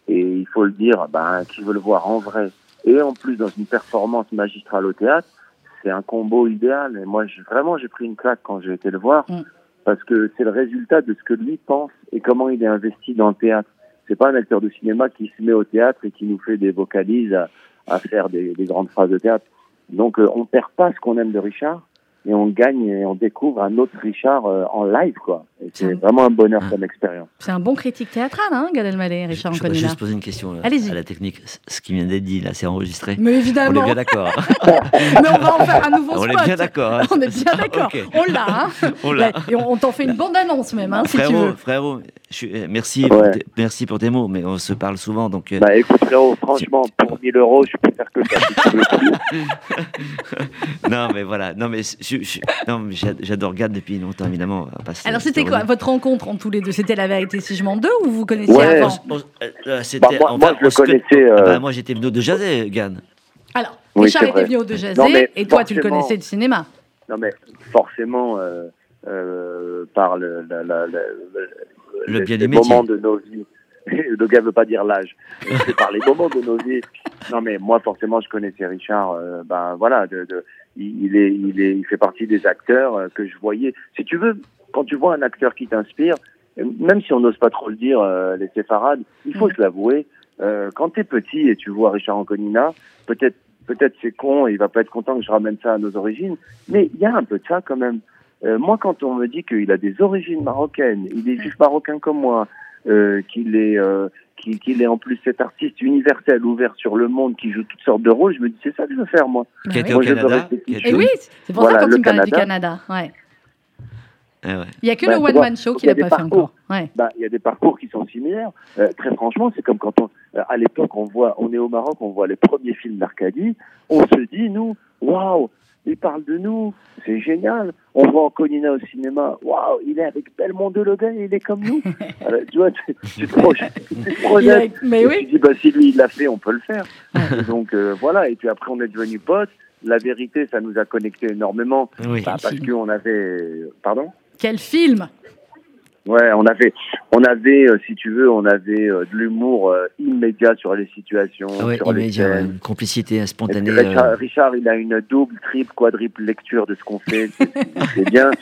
et il faut le dire, ben, qui veut le voir en vrai, et en plus dans une performance magistrale au théâtre, c'est un combo idéal. Et moi, vraiment, j'ai pris une claque quand j'ai été le voir, Mm. parce que c'est le résultat de ce que lui pense et comment il est investi dans le théâtre. C'est pas un acteur de cinéma qui se met au théâtre et qui nous fait des vocalises à, à faire des, des grandes phrases de théâtre. Donc, euh, on perd pas ce qu'on aime de Richard et on gagne et on découvre un autre Richard euh, en live, quoi. C'est vraiment un bonheur Ah. comme expérience. C'est un bon critique théâtral, hein, Gad Elmaleh, Je, Richard je voudrais Anconina. juste poser une question euh, Allez-y. à la technique. Ce qui vient d'être dit, là, c'est enregistré. Mais On est évidemment, bien d'accord. mais on va en faire un nouveau On spot. est bien d'accord. hein. On est bien d'accord. On l'a. hein. On l'a. Et on, on t'en fait une bande-annonce même, hein, si tu Frérot, veux. frérot, je euh, merci, Ouais. pour tes, merci pour tes mots, mais on se parle souvent, donc euh, Bah écoute frérot, franchement, pour 1000 euros, je peux faire que ça. non, mais voilà, non, mais je, je- non, mais j'a- j'adore Gad depuis longtemps, évidemment. on va pas se- Alors, c'était quoi votre rencontre entre tous les deux? C'était la vérité si je mens deux ou vous connaissiez Ouais, avant? Euh, Bah, moi- je le connaissais, euh, Ah bah, moi, j'étais venu de jaser, Gad. Alors, Oui, Richard était venu au De mais et toi, tu le connaissais du cinéma. Non mais forcément, euh, euh, par le, la- la- la- le, Le les- moments de nos vies. Le gars veut pas dire l'âge. C'est par les moments de nos vies. Non mais moi forcément je connaissais Richard. euh, ben voilà, de, de- il, est, il est, il fait partie des acteurs euh, que je voyais. Si tu veux, quand tu vois un acteur qui t'inspire, même si on n'ose pas trop le dire, euh, les séfarades, il faut Mm. se l'avouer. Euh, quand t'es petit et tu vois Richard Anconina, peut-être, peut-être c'est con, et il va pas être content que je ramène ça à nos origines, mais il y a un peu de ça quand même. Euh, moi, quand on me dit qu'il a des origines marocaines, il est juif marocain comme moi, euh, qu'il est, euh, qu'il est en plus cet artiste universel, ouvert sur le monde, qui joue toutes sortes de rôles, je me dis c'est ça que je veux faire moi. Qui était au Moi, Canada. petit. Et oui, c'est pour Voilà, ça quand tu me parlais du Canada. Ouais. Ah ouais. Il n'y a que Bah, le tu one-man vois, show qu'il n'a a pas des fait parcours. encore. Ouais. Bah, il y a des parcours qui sont similaires. Euh, très franchement, c'est comme quand on, euh, à l'époque, on voit, on est au Maroc, on voit les premiers films d'Arcadie, on se dit, nous, waouh, il parle de nous, c'est génial. On voit Anconina au cinéma, waouh, il est avec Belmondo gars, il est comme nous. Alors, tu vois, tu, tu te projettes. tu te projettes. Mais Et oui. tu dis, bah, si lui, il l'a fait, on peut le faire. Donc, euh, voilà. Et puis après, on est devenus potes. La vérité, ça nous a connectés énormément. Oui. Bah, parce qu'on avait, pardon? Quel film? Ouais, on avait, on avait, euh, si tu veux, on avait euh, de l'humour euh, immédiat sur les situations, Ah ouais, sur immédiat, une complicité spontanée. Richard, Richard, il a une double, triple, quadruple lecture de ce qu'on fait. C'est- bien.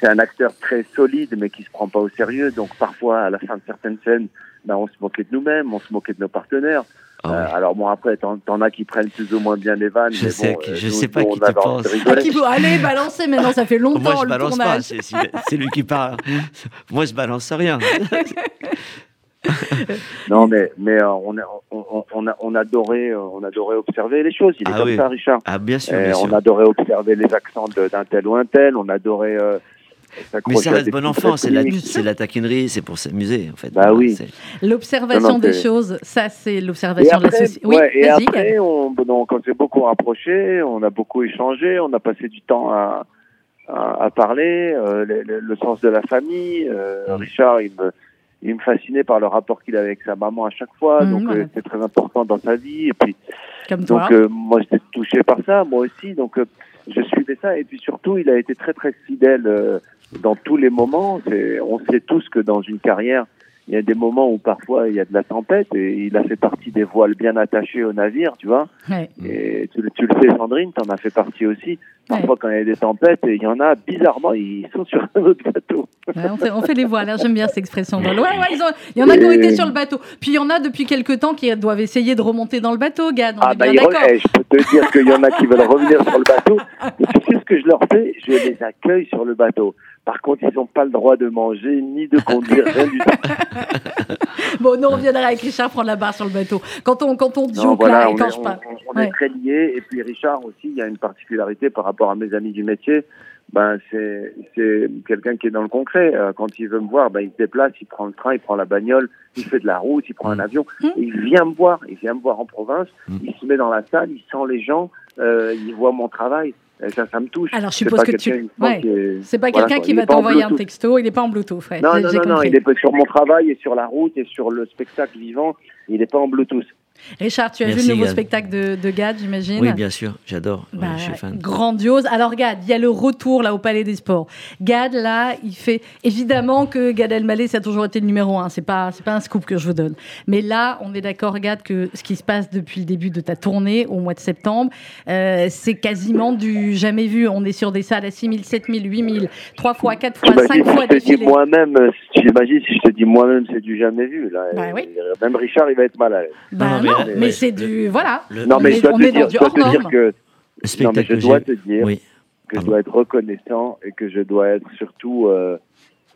C'est un acteur très solide, mais qui se prend pas au sérieux. Donc parfois, à la fin de certaines scènes, ben, on se moquait de nous-mêmes, on se moquait de nos partenaires. Ah ouais. Euh, alors bon, après, t'en, t'en as qui prennent plus ou moins bien les vannes. Je mais sais bon, que- euh, je nous- sais pas nous, qui de penses. Ah, rigoler. qui veut Allez, balancer maintenant, ça fait longtemps Moi, je le balance pas, tournage. c'est c'est- c'est lui qui parle. Moi, je balance rien. non, mais, mais euh, on, a, on, on, a, on, adorait, on adorait observer les choses. Il est Ah comme oui. ça, Richard. Ah, bien sûr, Euh, bien on adorait observer les accents de- d'un tel ou un tel. On adorait. euh, Mais ça reste bon enfant, c'est la, c'est la taquinerie, c'est pour s'amuser en fait. Bah oui. L'observation des choses, ça c'est l'observation de la société. Oui, ouais, et après on, donc, on s'est beaucoup rapprochés, on a beaucoup échangé, on a passé du temps à, à, à parler, euh, le, le- le sens de la famille. euh, Mm. Richard, il me, il me fascinait par le rapport qu'il avait avec sa maman à chaque fois, Mm, donc euh, c'est très important dans sa vie. Et puis, Comme toi. donc euh, moi j'étais touché par ça, moi aussi, donc euh, je suivais ça. Et puis surtout, il a été très très fidèle euh, dans tous les moments. On sait tous que dans une carrière, il y a des moments où parfois il y a de la tempête et il a fait partie des voiles bien attachées au navire, tu vois. Ouais. Et tu, le- tu le sais, Sandrine, t'en as fait partie aussi. Parfois, quand il y a des tempêtes, et il y en a, bizarrement, ils sont sur un autre bateau. Ouais, on, fait, on fait les voiles, hein, j'aime bien cette expression. Ouais, ouais, ils ont- il y en a qui ont été sur le bateau. Puis il y en a depuis quelques temps qui doivent essayer de remonter dans le bateau, Gad. On Ah, est bah, bien re- eh, je peux te dire qu'il y en a qui veulent revenir sur le bateau. Et tu sais ce que je leur fais? Je les accueille sur le bateau. Par contre, ils n'ont pas le droit de manger, ni de conduire, rien du tout. Bon, nous on reviendra avec Richard prendre la barre sur le bateau. Quand on, quand on joue voilà, là, et on, quand est, je parle. on- on Ouais. est très liés. Et puis Richard aussi, il y a une particularité par rapport à mes amis du métier. Ben, c'est c'est quelqu'un qui est dans le concret. Euh, Quand il veut me voir, ben, il se déplace, il prend le train, il prend la bagnole, il fait de la route, il prend un avion. Mm. Et il vient me voir. Il vient me voir en province. Il se met dans la salle, il sent les gens, euh, il voit mon travail. Et ça, ça me touche. Alors, je suppose que tu- ouais. est- C'est pas quelqu'un qui va t'envoyer un texto, il n'est pas en Bluetooth, frère. Non, non, non, non, il est sur mon travail et sur la route et sur le spectacle vivant. Il n'est pas en Bluetooth. Richard, tu as vu Merci, le nouveau Gad. spectacle de, de Gad, j'imagine Oui, bien sûr, j'adore. Ouais, Bah, je suis fan. Grandiose. Alors, Gad, il y a le retour là au Palais des Sports. Gad, là, il fait. Évidemment que Gad Elmaleh, ça a toujours été le numéro un. C'est pas, c'est pas un scoop que je vous donne. Mais là, on est d'accord, Gad, que ce qui se passe depuis le début de ta tournée au mois de septembre, euh, c'est quasiment du jamais vu. On est sur des salles à 6 000, 7 000, 8 000, 3 fois, 4 fois, 5 J'imagine si fois je te dis moi-même, euh, j'imagine si je te dis moi-même, c'est du jamais vu. Là. Bah oui. Même Richard, il va être mal à l'aise. Bah Non, non, non, mais- c'est du. Voilà. Le, Non, On mais je dois on te est dans dire, du hors norme. que le non, je dois te dire Oui, que je dois être reconnaissant et que je dois être surtout euh,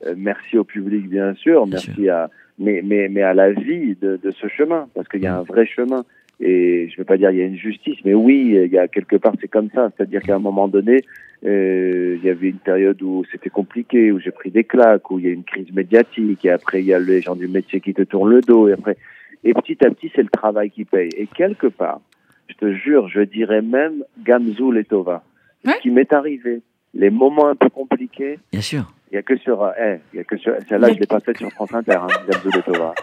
euh, merci au public bien sûr, Bien merci à mais mais mais à la vie de, de ce chemin parce qu'il y a un vrai chemin et je ne veux pas dire il y a une justice mais oui il y a quelque part c'est comme ça c'est-à-dire qu'à un moment donné euh, il y avait une période où c'était compliqué où j'ai pris des claques où il y a une crise médiatique et après il y a les gens du métier qui te tournent le dos et après et petit à petit c'est le travail qui paye et quelque part je te jure je dirais même Gamzoul et Tova Ouais. ce qui m'est arrivé les moments un peu compliqués bien sûr. il y a que sur, eh, il y a que sur, celle-là, je l'ai pas faite sur France Inter, hein, Gamzo de Tova.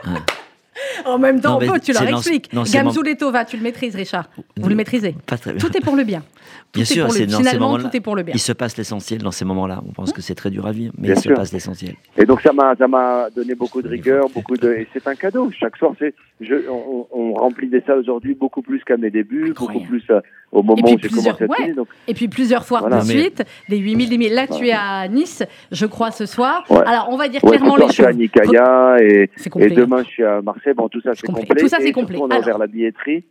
En même temps, Non, tu leur expliques. Gamzou Letova, tu le maîtrises, Richard. Vous le maîtrisez. Pas très bien. Tout est pour le bien. Tout Bien est sûr, pour le- dans Finalement, tout est pour le bien. Il se passe l'essentiel dans ces moments-là. On pense que c'est très dur à vivre, mais Bien il sûr. se passe l'essentiel. Et donc ça m'a, ça m'a donné beaucoup de rigueur, beaucoup de, et c'est un cadeau. Chaque soir, je, on, on remplit des salles aujourd'hui beaucoup plus qu'à mes débuts, Incroyable. beaucoup plus euh, au moment où j'ai commencé à ouais. Donc, Et puis plusieurs fois Voilà. de Mais- suite, des 8000, 10 000. Là, tu es à Nice, je crois, ce soir. Ouais. Alors, on va dire ouais, clairement les je suis à choses. Complet. et demain je suis à Marseille. Bon, tout ça c'est complet. Tout ça, c'est complet. On Alors- ouvert la billetterie.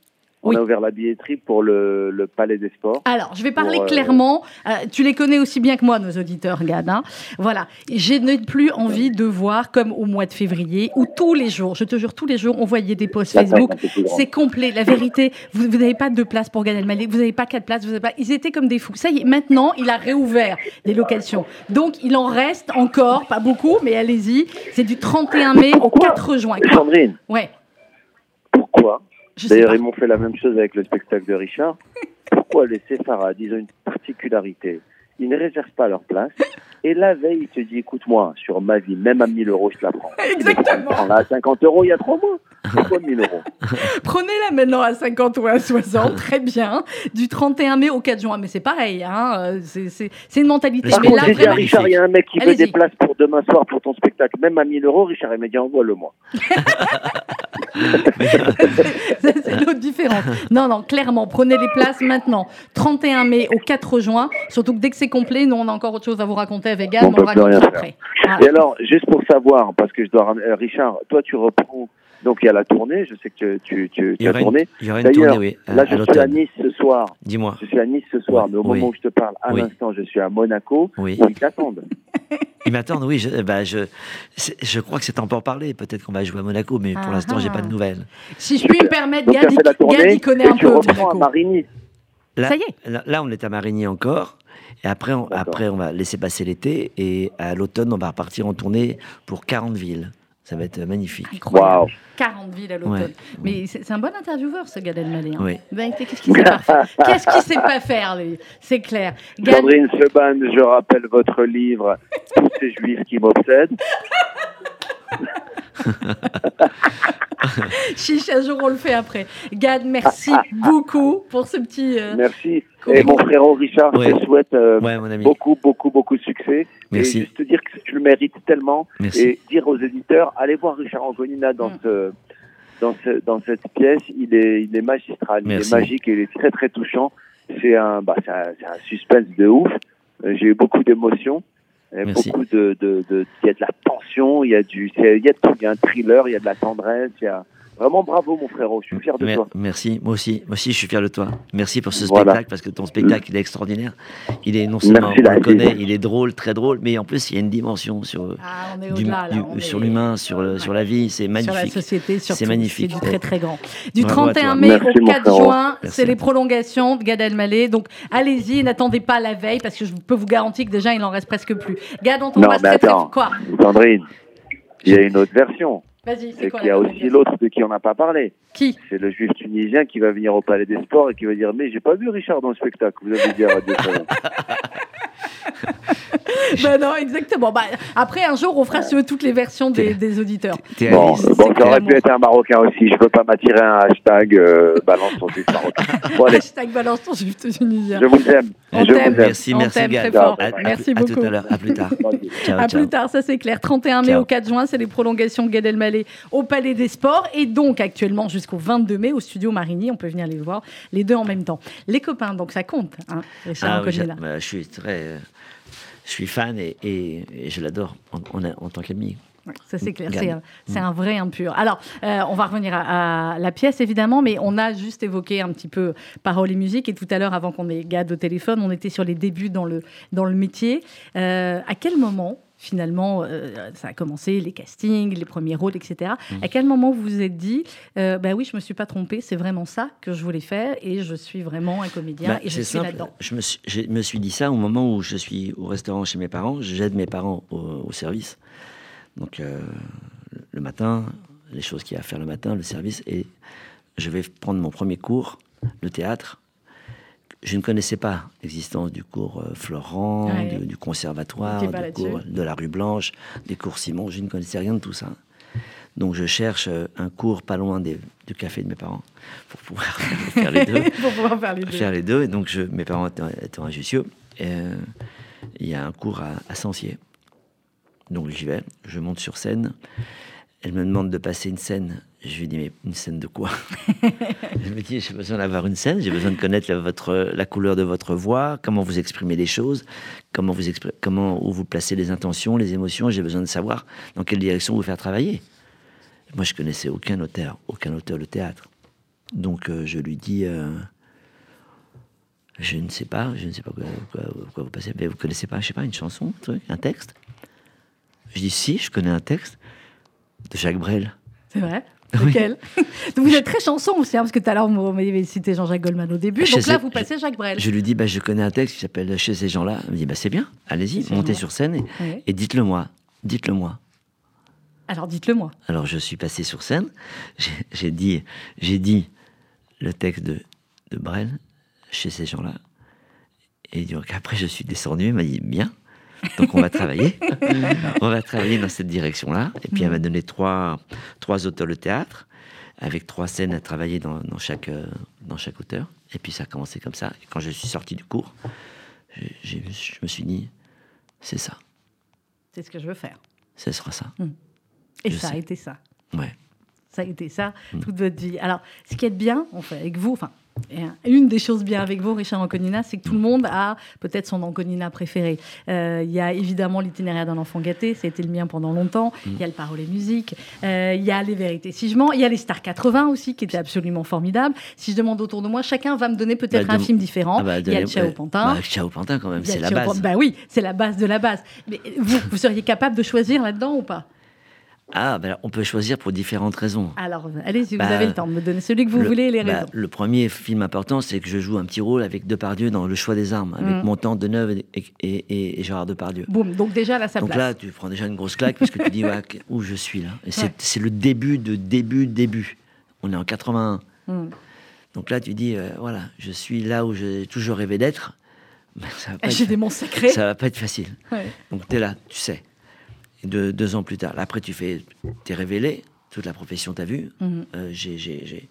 On Oui. a ouvert la billetterie pour le, le Palais des Sports. Alors, je vais parler Pour, euh, clairement. Euh, tu les connais aussi bien que moi, nos auditeurs, Gad. hein. Voilà. Je n'ai plus envie de voir comme au mois de février, où tous les jours, je te jure, tous les jours, on voyait des posts Facebook. salle, c'est complet. La vérité, vous vous n'avez pas deux places pour Gad Elmaleh, vous n'avez pas quatre places, vous avez pas. Ils étaient comme des fous. Ça y est, maintenant, il a réouvert des locations. Donc, il en reste encore, pas beaucoup, mais allez-y. C'est du 31 mai au 4 juin. Sandrine, Ouais. pourquoi D'ailleurs, ils m'ont fait la même chose avec le spectacle de Richard. Pourquoi les séfarades, ils ont une particularité? Ils ne réservent pas leur place. Et la veille, il te dit, écoute-moi, sur ma vie, même à 1000 euros, je te la prends. Exactement. Prends-la à 50 euros il y a trois mois. Pourquoi 1000 euros? Prenez-la maintenant à 50 ou à 60, très bien. Du 31 mai au 4 juin. Mais c'est pareil, hein. c'est- une mentalité. Par Mais contre, là, dit à Richard, il y a un mec qui veut des places pour demain soir pour ton spectacle, même à 1000 euros. Richard, il m'a dit, envoie-le-moi. C'est l'autre différence. Non, non, clairement, prenez les places maintenant. 31 mai au 4 juin. Surtout que dès que c'est complet, nous, on a encore autre chose à vous raconter avec Gad, On on peut plus rien faire. après. Voilà. Et alors, juste pour savoir, parce que je dois. euh, Richard, toi, tu reprends. Donc, il y a la tournée. Je sais que tu, tu, tu, as aura une, tourné. il y aura une D'ailleurs, tournée, oui, à, Là, à je suis à. Nice ce soir. Dis-moi. Je suis à Nice ce soir, mais au oui. moment où je te parle, à Oui. l'instant, je suis à Monaco, Oui. où ils t'attendent. Ils m'attendent, oui. Je, bah, je, je crois que c'est temps pour parler. Peut-être qu'on va jouer à Monaco, mais pour Ah l'instant, j'ai ah. pas de nouvelles. Si je puis me permettre, Gad, il, connaît un peu reprends à Monaco. Marigny. Là, Ça y est. Là, là, on est à Marigny encore. Et après on, après, on va laisser passer l'été. Et à l'automne, on va repartir en tournée pour 40 villes. Ça va être magnifique. Incroyable. Waouh. 40 villes à l'automne. Ouais. Mais c'est c'est un bon intervieweur, ce Gad Elmaleh. hein. Oui. Ben, Qu'est-ce qu'il sait pas faire? Qu'est-ce qu'il sait pas faire, lui? C'est clair. Gad, Sandrine Seban, je rappelle votre livre Tous ces juifs qui m'obsèdent. chiche, un jour on le fait après. Gad, merci beaucoup pour ce petit... euh, Merci. Et mon frérot Richard, Ouais. je te souhaite euh, Ouais, mon ami. beaucoup, beaucoup, beaucoup de succès. Merci. Et juste te dire que tu le mérites tellement. Merci. Et dire aux éditeurs, allez voir Richard Angonina dans, Mm. ce, dans, ce, dans cette pièce. Il est, il est magistral, Merci. il est magique et il est très, très touchant. C'est un, bah, un, un suspense de ouf. Euh, J'ai eu beaucoup d'émotions. Et Merci. Beaucoup de, de, de, il y a de la tension, il y a du, il y a de tout. Il y a un thriller, il y a de la tendresse, il y a vraiment bravo mon frérot. Je suis fier de Mer- toi. Merci, moi aussi, moi aussi je suis fier de toi. Merci pour ce Voilà. spectacle parce que ton spectacle il est extraordinaire. Il est non seulement Merci, on le connaît, il est drôle, très drôle, mais en plus il y a une dimension sur Ah, du- là. est- sur l'humain, sur le- sur la vie, c'est Sur la magnifique. société. C'est magnifique. C'est du très très grand. Du Bravo à 31 toi. mai Merci, au mon 4 frérot. juin, c'est les prolongations de Gad Elmaleh. Donc allez-y, n'attendez pas la veille parce que je peux vous garantir que déjà il en reste presque plus. Gad, on Non, t'embrasse mais très très. Quoi Sandrine, il y a une autre version. Vas-y, c'est C'est quoi qu'il y a aussi l'autre de qui on n'a pas parlé. Qui C'est le juif tunisien qui va venir au Palais des Sports et qui va dire Mais j'ai pas vu Richard dans le spectacle. Vous avez dit à Radio. Ben non, exactement. Bah, après, un jour, on fera sur toutes les versions des, des auditeurs. T'es Bon, bon ça aurait pu être un Marocain aussi. Je peux pas m'attirer un hashtag euh, balance ton juif marocain. Bon, Hashtag balance ton juif tunisien. je vous aime. On je t'aime. vous aime. Merci, On merci t'aime Gad. très fort. À- à- Merci à beaucoup. tout à l'heure, à plus tard. Ciao, À ciao. plus tard, ça c'est clair. 31 mai Ciao. au 4 juin, c'est les prolongations de Gad Elmaleh au Palais des Sports. Et donc, actuellement, jusqu'au 22 mai, au studio Marigny, on peut venir les voir, les deux en même temps. Les copains, donc ça compte, hein, Richard Ah oui, bah, je suis très, euh, je suis fan et, et- et je l'adore en, tant qu'ami. Ça c'est clair, c'est un, c'est un vrai impur. Alors, euh, on va revenir à, à la pièce évidemment, mais on a juste évoqué un petit peu paroles et musique. Et tout à l'heure, avant qu'on ait Gad au téléphone, on était sur les débuts dans le, dans le métier. Euh, à quel moment Finalement, euh, ça a commencé, les castings, les premiers rôles, etc. Mm. À quel moment vous vous êtes dit, euh, bah oui, je me suis pas trompée, c'est vraiment ça que je voulais faire et je suis vraiment un comédien Bah, et je suis là-dedans. Je me, suis, je me suis dit ça au moment où je suis au restaurant chez mes parents. J'aide mes parents au, au service. Donc, euh, le matin, les choses qu'il y a à faire le matin, le service. Et je vais prendre mon premier cours, le théâtre. Je ne connaissais pas l'existence du cours euh, Florent, Ouais. du, du conservatoire, du cours de la rue Blanche, des cours Simon. Je ne connaissais rien de tout ça. Donc, je cherche euh, un cours pas loin des- du café de mes parents pour pouvoir faire les deux Pour pouvoir faire les deux. faire les deux. Et donc, je, mes parents étant à Jussieu, euh, il y a un cours à, à Sancier. Donc, j'y vais, je monte sur scène. Elle me demande de passer une scène. Je lui dis, mais une scène de quoi? Elle me dit, j'ai besoin d'avoir une scène, j'ai besoin de connaître la, votre, la couleur de votre voix, comment vous exprimez les choses, comment vous, comment, où vous placez les intentions, les émotions. J'ai besoin de savoir dans quelle direction vous faire travailler. Moi, je connaissais aucun auteur, aucun auteur de théâtre. Donc, euh, je lui dis, euh, je ne sais pas, je ne sais pas quoi vous passez, mais vous connaissez pas, je sais pas, une chanson, un truc, un texte? Je dis, si, je connais un texte de Jacques Brel. C'est vrai? Oui. Donc, Vous êtes très chanson aussi, hein, parce que tout à l'heure, vous m'avez cité Jean-Jacques Goldman au début. Je Donc là, vous passez Jacques Brel. Je lui dis, bah, je connais un texte qui s'appelle Chez ces gens-là. Elle me dit, bah, c'est bien, allez-y, montez sur scène et, et dites-le moi, dites-le moi. Alors, dites-le moi. Alors je suis passé sur scène, j'ai j'ai dit, j'ai dit le texte de, de Brel chez ces gens-là. Et donc après je suis descendu, il m'a dit bien, donc on va travailler, on va travailler dans cette direction-là. Et puis elle m'a donné trois, trois auteurs de théâtre, avec trois scènes à travailler dans, dans chaque, euh, dans chaque auteur. Et puis ça a commencé comme ça. Et quand je suis sorti du cours, je me suis dit, c'est ça, C'est ce que je veux faire. ce sera ça. Et Je ça a été ça. Ouais. Ça a été ça Mm. toute votre vie. Alors, ce qui est bien, en fait, avec vous, enfin, Et un- une des choses bien avec vous, Richard Anconina, c'est que tout le monde a peut-être son Anconina préféré. Euh, Il y a évidemment l'itinéraire d'un enfant gâté, ça a été le mien pendant longtemps. Mm. Il y a le parole et musique. Euh, Il y a les vérités si je mens. Il y a les stars 80 aussi, qui étaient absolument formidables. Si je demande autour de moi, chacun va me donner peut-être Bah, un de- film différent. Ah bah, Il y a le ouais. Pantin. Bah, Ciao Pantin, quand même, c'est la base. Pantin. Bah oui, c'est la base de la base. Mais vous, vous seriez capable de choisir là-dedans ou pas? Ah, ben, on peut choisir pour différentes raisons. Alors, allez-y, vous Bah, avez le temps de me donner celui que vous Le- voulez et les bah, raisons. le premier film important, c'est que je joue un petit rôle avec Depardieu dans Le choix des armes, avec Mm. Montand, Deneuve et, et, et- et Gérard Depardieu. Boum, donc déjà là, ça Donc place. là, tu prends déjà une grosse claque parce que tu dis ouais, où je suis là. Et c'est Ouais. c'est le début de début, début. On est en 81. Mm. Donc là, tu dis euh, voilà, je suis là où j'ai toujours rêvé d'être. J'ai des mots sacrés. ça va pas être facile. Ouais. Donc tu es là, tu sais. Et deux, ans plus tard, après tu fais, t'es révélé, toute la profession t'a vu. Mhm. Euh, j'ai,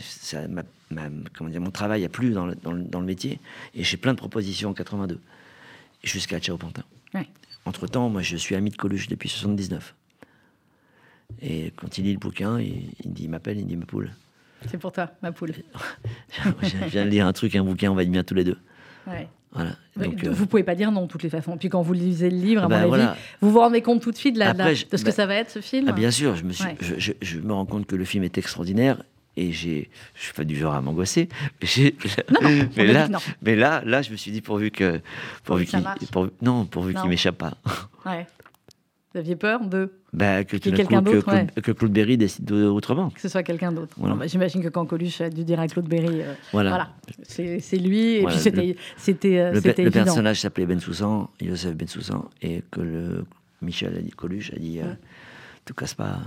ça, ma- ma- comment dire, mon travail a plu dans le, dans le, dans le métier et j'ai plein de propositions en 82 jusqu'à Ciao Pantin. Ouais. Entre temps, moi je suis ami de Coluche depuis 79. Et quand il lit le bouquin, il, il dit, il m'appelle, il dit ma poule. C'est pour toi, ma poule. je viens de lire un truc, un bouquin, on va être bien tous les deux. Ouais. Voilà. Donc, euh, vous pouvez pas dire non, de toutes les façons. Puis quand vous lisez le livre, à bah, mon avis, voilà. vous vous rendez compte tout de suite de, Après, je- ce que bah, ça va être, ce film Ah, bien sûr, je me, suis, Ouais. je, me rends compte que le film est extraordinaire et j'ai, je suis pas du genre à m'angoisser. Mais, Non, mais là, que non. mais là, là, je me suis dit pourvu que, pourvu qu'il, pourvu- non, pourvu Non. qu'il m'échappe pas. Ouais. Vous aviez peur de Bah, que, quelqu'un coup, que, d'autre, ouais. Claude, que Claude Berry décide de- autrement. que ce soit quelqu'un d'autre Voilà. Bah, J'imagine que quand Coluche a dû dire à Claude Berry, euh, Voilà. voilà, c'est c'est lui. Et Voilà, puis c'était c'était euh, Le, c'était le évident. personnage s'appelait Ben Soussan, Youssef Ben Soussan, et que le Michel a dit, Coluche a dit, euh, Ouais. te casse pas.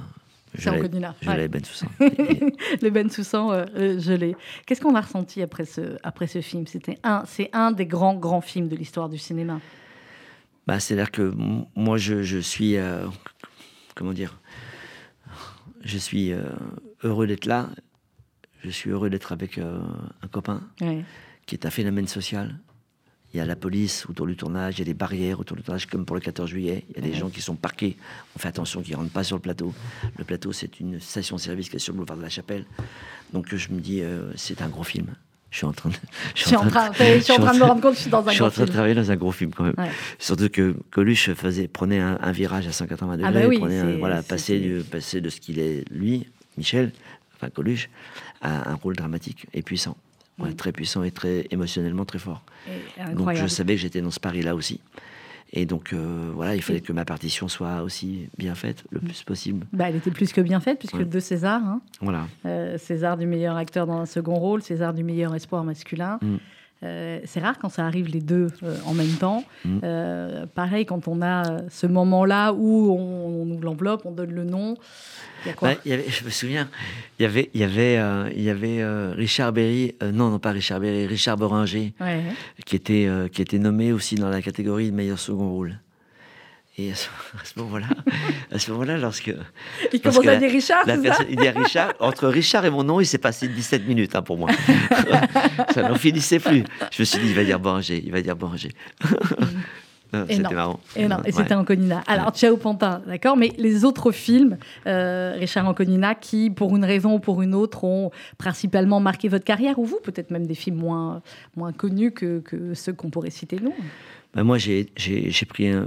C'est Je l'ai- Anconina, Je ouais. l'ai Ben Soussan. Et- Le Ben Soussan, euh, euh, je l'ai. Qu'est-ce qu'on a ressenti après ce, après ce film? C'était un, c'est un des grands, grands films de l'histoire du cinéma. Bah, C'est-à-dire que m- moi, je, je suis. euh, comment dire Je suis euh, heureux d'être là. Je suis heureux d'être avec euh, un copain Ouais. qui est un phénomène social. Il y a la police autour du tournage, il y a des barrières autour du tournage, comme pour le 14 juillet. Il y a des gens qui sont parqués. On fait attention qu'ils ne rentrent pas sur le plateau. Le plateau, c'est une station-service qui est sur le boulevard de la Chapelle. Donc je me dis, euh, c'est un gros film. Je suis en train de, Je suis en train, je suis en train de me rendre compte que je suis dans un je suis en train de film. travailler dans un gros film quand même. Ouais. Surtout que Coluche faisait, prenait un, un virage à 180 degrés, Ah bah oui, prenait un- voilà, passer, du, passer de ce qu'il est lui, Michel, enfin Coluche, à un rôle dramatique et puissant. Ouais, Mm. Très puissant et très émotionnellement très fort. Et Donc je savais que j'étais dans ce pari-là aussi. Et donc euh, voilà, il fallait que ma partition soit aussi bien faite le plus possible. Bah, elle était plus que bien faite, puisque Ouais. deux Césars. hein. Voilà. Euh, César du meilleur acteur dans un second rôle, César du meilleur espoir masculin. Mm. Euh, c'est rare quand ça arrive les deux euh, en même temps. Mm. Euh, pareil, quand on a ce moment-là où on, on ouvre l'enveloppe, on donne le nom. Y a quoi y avait, je me souviens, il y avait, il y avait, il y avait Richard Berry, non, non pas Richard Berry, Richard Boringer, Ouais. qui était, qui était nommé aussi dans la catégorie de meilleur second rôle. Et à ce, moment-là, à ce moment-là, lorsque Il Parce commence à dire Richard, la c'est ça personne, il dit Richard, entre Richard et mon nom, il s'est passé 17 minutes hein, pour moi. ça n'en finissait plus. Je me suis dit, il va dire Boringer, il va dire non. C'était marrant. Et non, et Ouais. c'était Anconina. Alors, Ciao Pantin, d'accord Mais les autres films, euh, Richard Anconina, qui, pour une raison ou pour une autre, ont principalement marqué votre carrière, ou vous, peut-être même des films moins, moins connus que, que ceux qu'on pourrait citer nous. Bah, moi, j'ai pris un.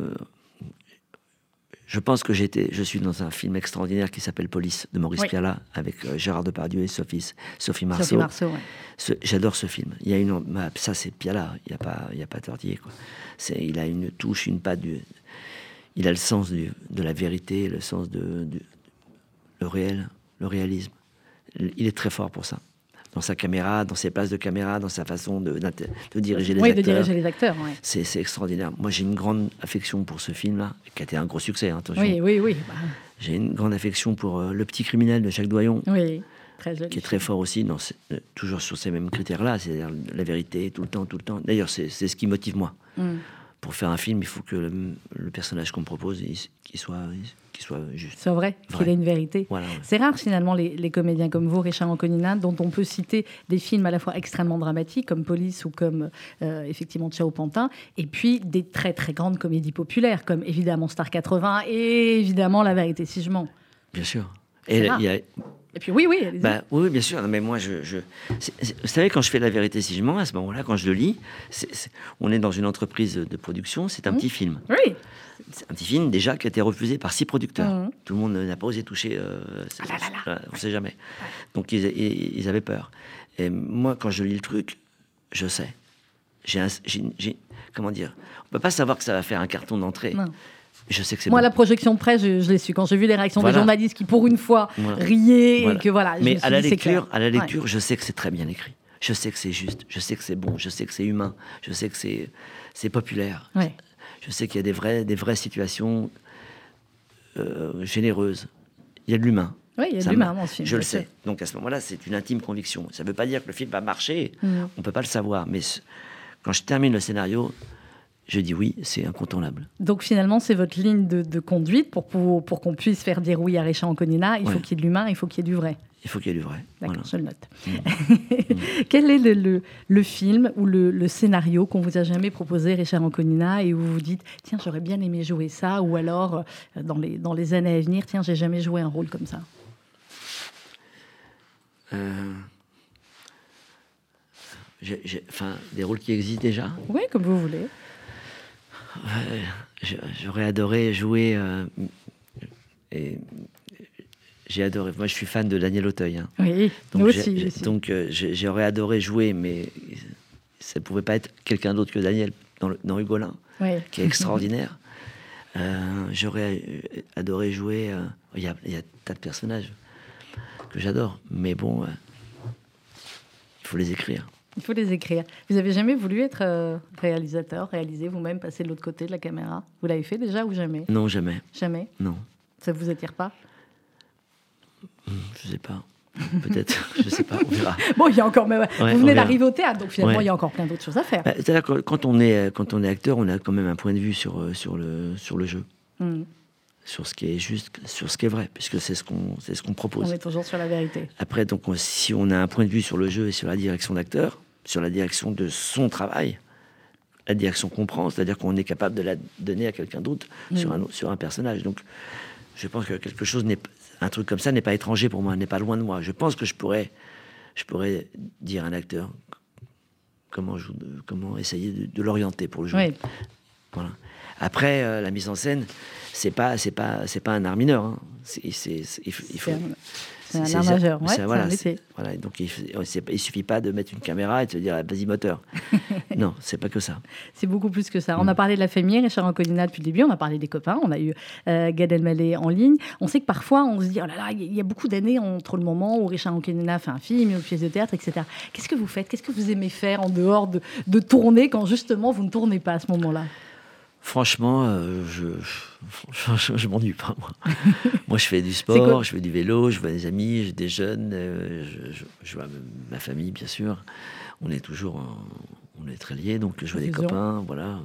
Je pense que j'étais, je suis dans un film extraordinaire qui s'appelle Police de Maurice Oui. Pialat avec euh, Gérard Depardieu et Sophie, Sophie Marceau. Sophie Marceau, ouais. J'adore ce film. Il y a une, ça c'est Piala. Il y a pas, il y a pas tortillé quoi. C'est, il a une touche, une patte du, il a le sens du- de la vérité, le sens de, du- le réel, le réalisme. Il est très fort pour ça. Dans sa caméra, dans ses places de caméra, dans sa façon de, diriger les Oui, de diriger les acteurs, ouais. C'est, extraordinaire. Moi, j'ai une grande affection pour ce film-là, qui a été un gros succès. hein, attention. Oui, oui, oui. bah, J'ai une grande affection pour euh, Le Petit Criminel de Jacques Doyon oui, très joli. qui est très fort aussi, dans euh, toujours sur ces mêmes critères-là, c'est-à-dire la vérité tout le temps, tout le temps. D'ailleurs, c'est ce qui motive moi. Mm. Pour faire un film, il faut que le, le personnage qu'on propose, il- soit, qu'il soit juste. C'est vrai, qu'il Vrai. ait une vérité. Voilà. ouais. C'est rare finalement les, les comédiens comme vous, Richard Anconina, dont on peut citer des films à la fois extrêmement dramatiques comme Police ou comme euh, effectivement Ciao Pantin, et puis des très très grandes comédies populaires comme évidemment Star 80 et évidemment La Vérité si je mens. Bien sûr. Et rare. il y a, Et puis oui, oui. Bah, oui, bien sûr. Non, mais moi, je, vous savez, quand je fais la vérité si je mens, à ce moment-là, quand je le lis, on est dans une entreprise de production, c'est un Mhm. petit film. oui, un petit film déjà qui a été refusé par six producteurs. Mhm. Tout le monde n'a pas osé toucher. euh, Ah là là là. voilà, on ne sait jamais. Donc ils, ils- ils avaient peur. Et moi, quand je lis le truc, je sais. J'ai comment dire? On peut pas savoir que ça va faire un carton d'entrée. Je sais que c'est Moi, bon. la projection de presse, je, je l'ai su. Quand j'ai vu les réactions Voilà. des journalistes qui, pour une fois, Voilà. riaient Voilà. et que voilà. Mais à la dit, lecture, à la Ouais. lecture, je sais que c'est très bien écrit. Je sais que c'est juste. Je sais que c'est bon. Je sais que c'est humain. Je sais que c'est c'est populaire. Ouais. Je sais qu'il y a des vraies, des vraies situations euh, généreuses. Il y a de l'humain. Oui, il y a de l'humain m'a- dans ce film. Je le sais. Donc à ce moment-là, c'est une intime conviction. Ça ne veut pas dire que le film va marcher. Mm. On peut pas le savoir. Mais quand je termine le scénario, je dis oui, c'est incontournable. Donc finalement, c'est votre ligne de, de conduite pour, pour, pour qu'on puisse faire dire oui à Richard Anconina. Il faut qu'il y ait de l'humain, il faut qu'il y ait du vrai. Il faut qu'il y ait du vrai. D'accord, Voilà. je le note. Quel est le, le- le film ou le, le scénario qu'on vous a jamais proposé, Richard Anconina, et où vous vous dites tiens, j'aurais bien aimé jouer ça, ou alors euh, dans les, dans les années à venir, tiens, j'ai jamais joué un rôle comme ça? Euh, Enfin, des rôles qui existent déjà? Oui, comme vous voulez. J'aurais adoré jouer. euh, et j'ai adoré. Moi, je suis fan de Daniel Auteuil. hein. Oui, Donc, nous j'ai- aussi. donc euh, j'aurais adoré jouer, mais ça ne pouvait pas être quelqu'un d'autre que Daniel dans, le- dans Hugolin, Oui. qui est extraordinaire. Euh, j'aurais euh, adoré jouer. euh, Il y, a, il y a un tas de personnages que j'adore, mais bon, euh, il faut les écrire. Il faut les écrire. Vous avez jamais voulu être euh, réalisateur, réaliser vous-même, passer de l'autre côté de la caméra? Vous l'avez fait déjà ou jamais? Non, jamais. Jamais? Non, Ça vous attire pas? Je sais pas. Peut-être, je sais pas, on verra. Bon, il y a encore. mais, Ouais, vous venez d'arriver au théâtre, donc finalement, Ouais. il y a encore plein d'autres choses à faire. Bah, C'est-à-dire que quand on est quand on est acteur, on a quand même un point de vue sur euh, sur le sur le jeu, Hmm. sur ce qui est juste, sur ce qui est vrai, puisque c'est ce qu'on ce qu'on propose. On est toujours sur la vérité. Après, donc on- si on a un point de vue sur le jeu et sur la direction d'acteur, sur la direction de son travail, la direction qu'on prend, c'est-à-dire qu'on est capable de la donner à quelqu'un d'autre sur un sur un personnage. Donc, je pense que quelque chose n'est p- un truc comme ça n'est pas étranger pour moi, n'est pas loin de moi. Je pense que je pourrais je pourrais dire à un acteur comment je- comment essayer de, de l'orienter pour le. Oui. Voilà. Après, euh, la mise en scène, c'est pas, c'est pas, c'est pas un art mineur. hein. Il faut- C'est un- art majeur. Ouais, voilà, donc il, il suffit pas de mettre une caméra et de se dire ah, vas-y moteur. non, c'est pas que ça. C'est beaucoup plus que ça. Mm. On a parlé de la famille, Richard Anconina depuis le début, on a parlé des copains, on a eu euh, Gad Elmaleh en ligne. On sait que parfois, on se dit, oh là là, il y a beaucoup d'années entre le moment où Richard Anconina fait un film, une pièce de théâtre, etc. Qu'est-ce que vous faites? Qu'est-ce que vous aimez faire en dehors de, de tourner quand justement vous ne tournez pas à ce moment-là? Franchement, euh, je, je, je, je m'ennuie pas moi. moi, je fais du sport, je fais du vélo, je vois des amis, je déjeune, euh, je, vois ma famille bien sûr. On est toujours, en- on est très liés, donc je vois des copains, voilà.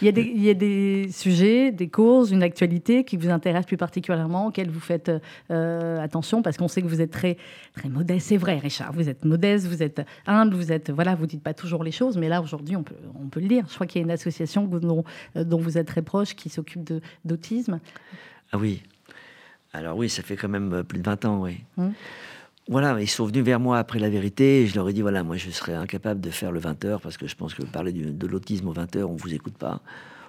Il y, a des, il y a des sujets, des causes, une actualité qui vous intéresse plus particulièrement, auxquelles vous faites euh, attention, parce qu'on sait que vous êtes très, très modeste. C'est vrai, Richard, vous êtes modeste, vous êtes humble, vous êtes, voilà, vous dites pas toujours les choses, mais là aujourd'hui, on peut, on peut le dire. Je crois qu'il y a une association dont, euh, dont vous êtes très proche qui s'occupe d'autisme. Ah oui. Alors oui, ça fait quand même euh, plus de 20 ans, oui. Hum. Voilà, ils sont venus vers moi après la vérité et je leur ai dit, voilà, moi je serais incapable de faire le 20h parce que je pense que parler du- de l'autisme au 20h, on vous écoute pas.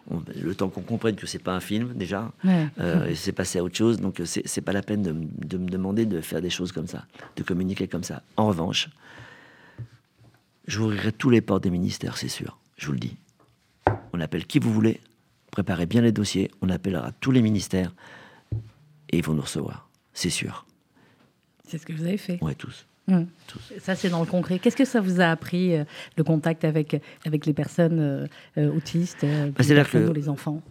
On- le temps qu'on comprenne que c'est pas un film déjà, Ouais. euh, c'est passé à autre chose, donc c'est pas la peine de, de me demander de faire des choses comme ça, de communiquer comme ça. En revanche, j'ouvrirai tous les portes des ministères, c'est sûr, je vous le dis. On appelle qui vous voulez, préparez bien les dossiers, on appellera tous les ministères et ils vont nous recevoir, c'est sûr. C'est ce que vous avez fait. Tous. Hum. tous. Ça, c'est dans le concret. Qu'est-ce que ça vous a appris, euh, le contact avec, avec les personnes euh, euh, autistes, les Bah, c'est-à-dire personnes que- ou les enfants?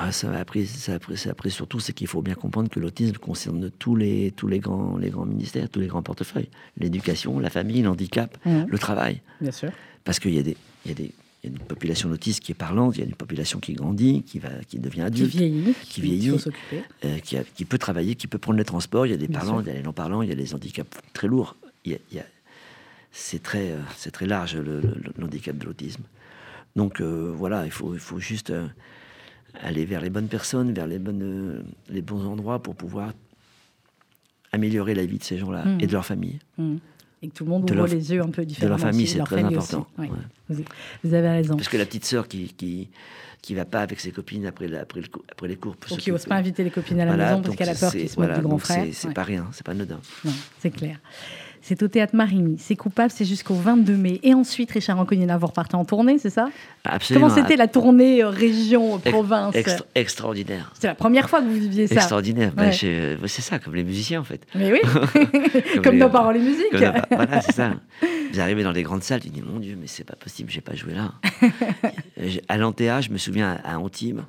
Ah, ça m'a appris, ça a appris, ça a appris surtout, c'est qu'il faut bien comprendre que l'autisme concerne tous les, tous les grands, les grands ministères, tous les grands portefeuilles. L'éducation, la famille, l'handicap, Mhm. le travail. Bien sûr. Parce qu'il y a des, il y a des, il y a une population d'autistes qui est parlante, il y a une population qui grandit, qui va, qui devient Qui adulte, vieillit, qui Il vieillit. faut s'occuper. euh, qui, a- qui peut travailler, qui peut prendre les transports. Il y a des Bien parlants, sûr. il y a les non-parlants, il y a les handicaps très lourds. C'est très, euh, c'est très large le, le- l'handicap de l'autisme. Donc euh, voilà, il faut, il faut juste euh, aller vers les bonnes personnes, vers les, bonnes, les bons endroits pour pouvoir améliorer la vie de ces gens-là Mhm. et de leur famille. Mm. Et que tout le monde De ouvre les yeux un peu différemment. famille, c'est leur très famille important. aussi. Ouais. Ouais. Vous, avez raison. Parce que la petite sœur qui, qui, qui va pas avec ses copines après, la- après, le cou- après les cours. pour Ou qui n'ose pas inviter les copines à la Voilà, maison parce qu'elle a peur c'est- qu'ils se voilà, moquent du grand frère. c'est- C'est Ouais. pas rien, c'est pas anodin. Non, c'est clair. C'est au théâtre Marigny. C'est coupable, c'est jusqu'au 22 mai. Et ensuite, Richard Anconina, vous repartez en tournée, c'est ça? Absolument. Comment c'était la tournée euh, région, euh, extra- extraordinaire. C'est la première fois que vous viviez ça. Extraordinaire. Ben, Ouais. c'est ça, comme les musiciens en fait. Mais oui, comme les- dans Paroles et musique. Dans- voilà, c'est ça. Vous arrivez dans les grandes salles, tu dis mon Dieu, mais c'est pas possible, j'ai pas joué là. À l'Antea, je me souviens à Antibes,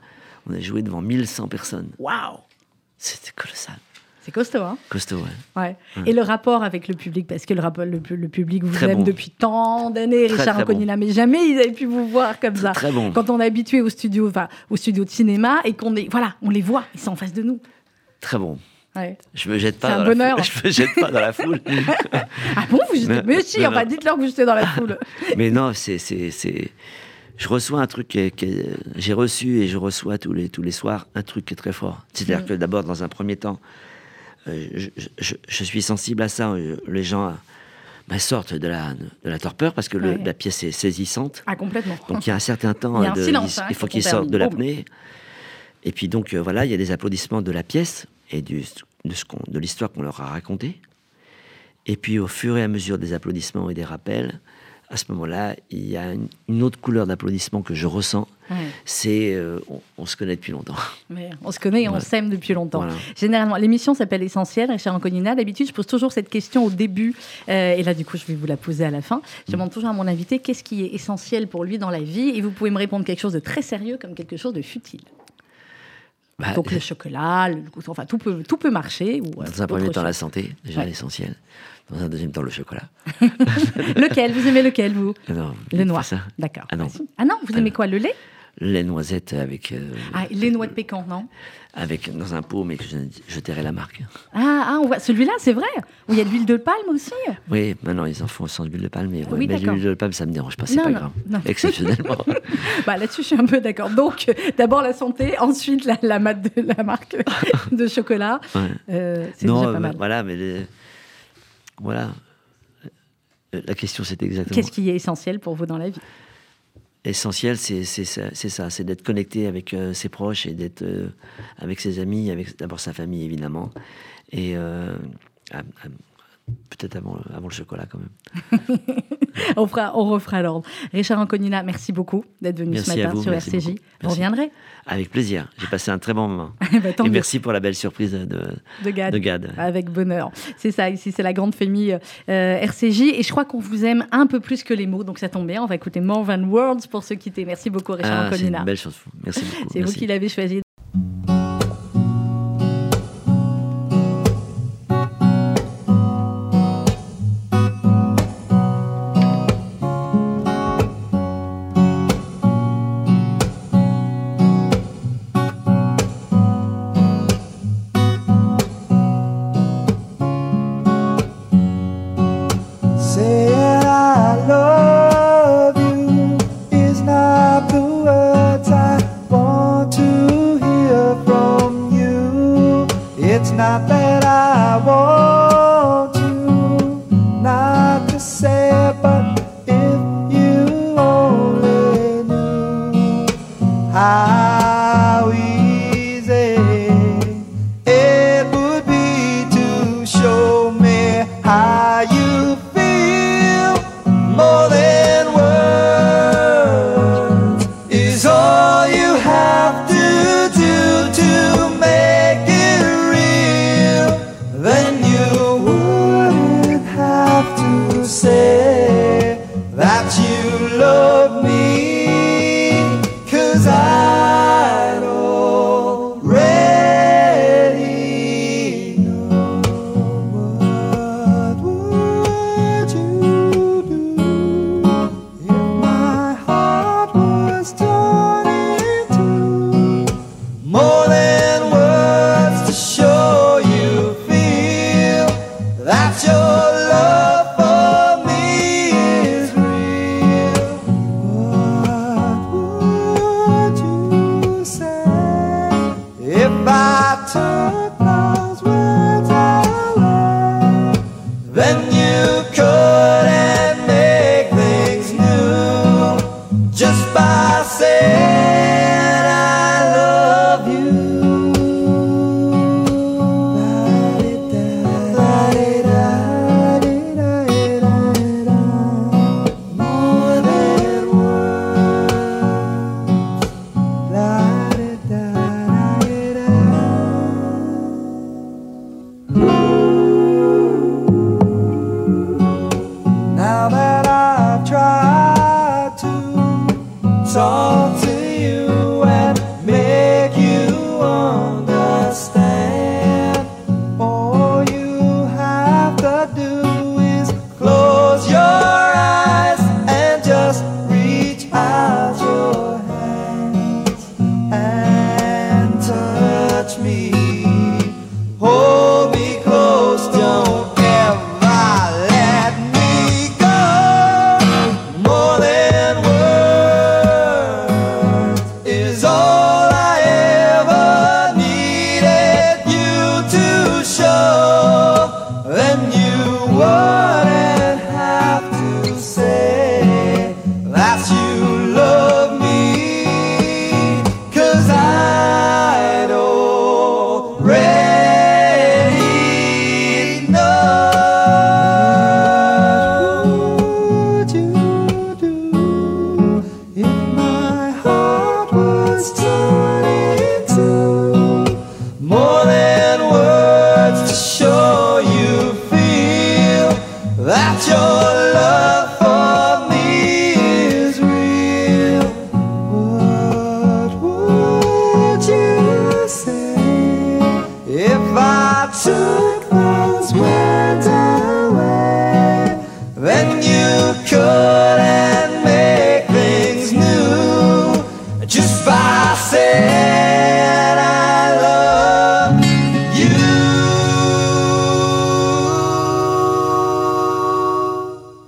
on a joué devant 1100 personnes. Waouh C'était colossal. C'est costaud, hein Costaud, ouais. Ouais. Et le rapport avec le public, parce que le, rapport, le, pu- le public vous Très aime bon. depuis tant d'années, Richard très bon. Anconina, mais jamais ils avaient pu vous voir comme ça. Très bon. Quand on est habitué au studio, enfin, au studio de cinéma et qu'on est, voilà, on les voit, ils sont en face de nous. Très bon. Ouais. Je me jette pas C'est un dans bonheur. la foule. Je me jette pas dans la foule. Ah bon, vous jetez Mais si, enfin, dites-leur que vous jetez dans la foule. Mais non, c'est, c'est, c'est- Je reçois un truc que, que j'ai reçu et je reçois tous les, tous les soirs un truc qui est très fort. C'est-à-dire Mm. que d'abord, dans un premier temps, je, je- je suis sensible à ça. Euh, Les gens euh, bah, sortent de la, de la torpeur parce que le- Ouais. la pièce est saisissante. Ah, complètement. Donc il y a un certain temps, Il un de- silence, hein, il faut qu'ils sortent de l'apnée. Et puis donc euh, voilà, il y a des applaudissements de la pièce et du, de, ce de l'histoire qu'on leur a racontée. Et puis au fur et à mesure des applaudissements et des rappels, à ce moment-là, il y a une, une autre couleur d'applaudissement que je ressens. Ouais. C'est euh, on, on se connaît depuis longtemps. Mais on se connaît et on s'aime depuis longtemps. Voilà. Généralement, l'émission s'appelle Essentiel, Richard Anconina. D'habitude, je pose toujours cette question au début. euh, et là, du coup, je vais vous la poser à la fin. Je demande toujours à mon invité qu'est-ce qui est essentiel pour lui dans la vie? Et vous pouvez me répondre quelque chose de très sérieux comme quelque chose de futile. Bah, Donc le chocolat, le- enfin tout peut, tout peut marcher. Ou, euh, dans un premier temps, la santé, déjà Ouais. l'essentiel. Dans un deuxième temps, le chocolat. lequel? Vous aimez lequel, vous? Non, Le noir. D'accord. Ah non. Ah non, vous Ah aimez non. quoi Le lait? Les noisettes avec, euh, Ah, les noix de pécan, non? avec dans un pot, mais que je, je tairai la marque. ah, ah, on voit celui-là, c'est vrai. Où il y a de l'huile de palme aussi. Oui, maintenant ils en font sans huile de palme, mais, ouais, Oui, mais l'huile de palme, ça me dérange pas, c'est pas non, grave. non. Exceptionnellement. Bah, Là-dessus, je suis un peu d'accord. Donc, euh, d'abord la santé, ensuite la, la, mat- de, la marque de chocolat. Ouais. Euh, c'est non, déjà pas euh, mal. voilà, mais les- voilà. La question, c'est exactement. Qu'est-ce qui est essentiel pour vous dans la vie? Essentiel, c'est ça, c'est d'être connecté avec euh, ses proches et d'être euh, avec ses amis, avec d'abord sa famille évidemment, et euh, peut-être avant, avant le chocolat quand même. on, fera, on refera l'ordre. Richard Anconina, merci beaucoup d'être venu Merci ce matin vous, sur RCJ. beaucoup. Vous reviendrez Avec plaisir. J'ai passé un très bon moment. Bah, tant et merci pour la belle surprise de, de Gad. de Gad. Avec bonheur. C'est ça, ici, c'est la grande famille euh, RCJ. Et je crois qu'on vous aime un peu plus que les mots. Donc ça tombe bien. On va écouter More Than Words pour se quitter. Merci beaucoup, Richard Ah, c'est Anconina. une belle chose. Merci beaucoup. C'est vous qui l'avez choisi.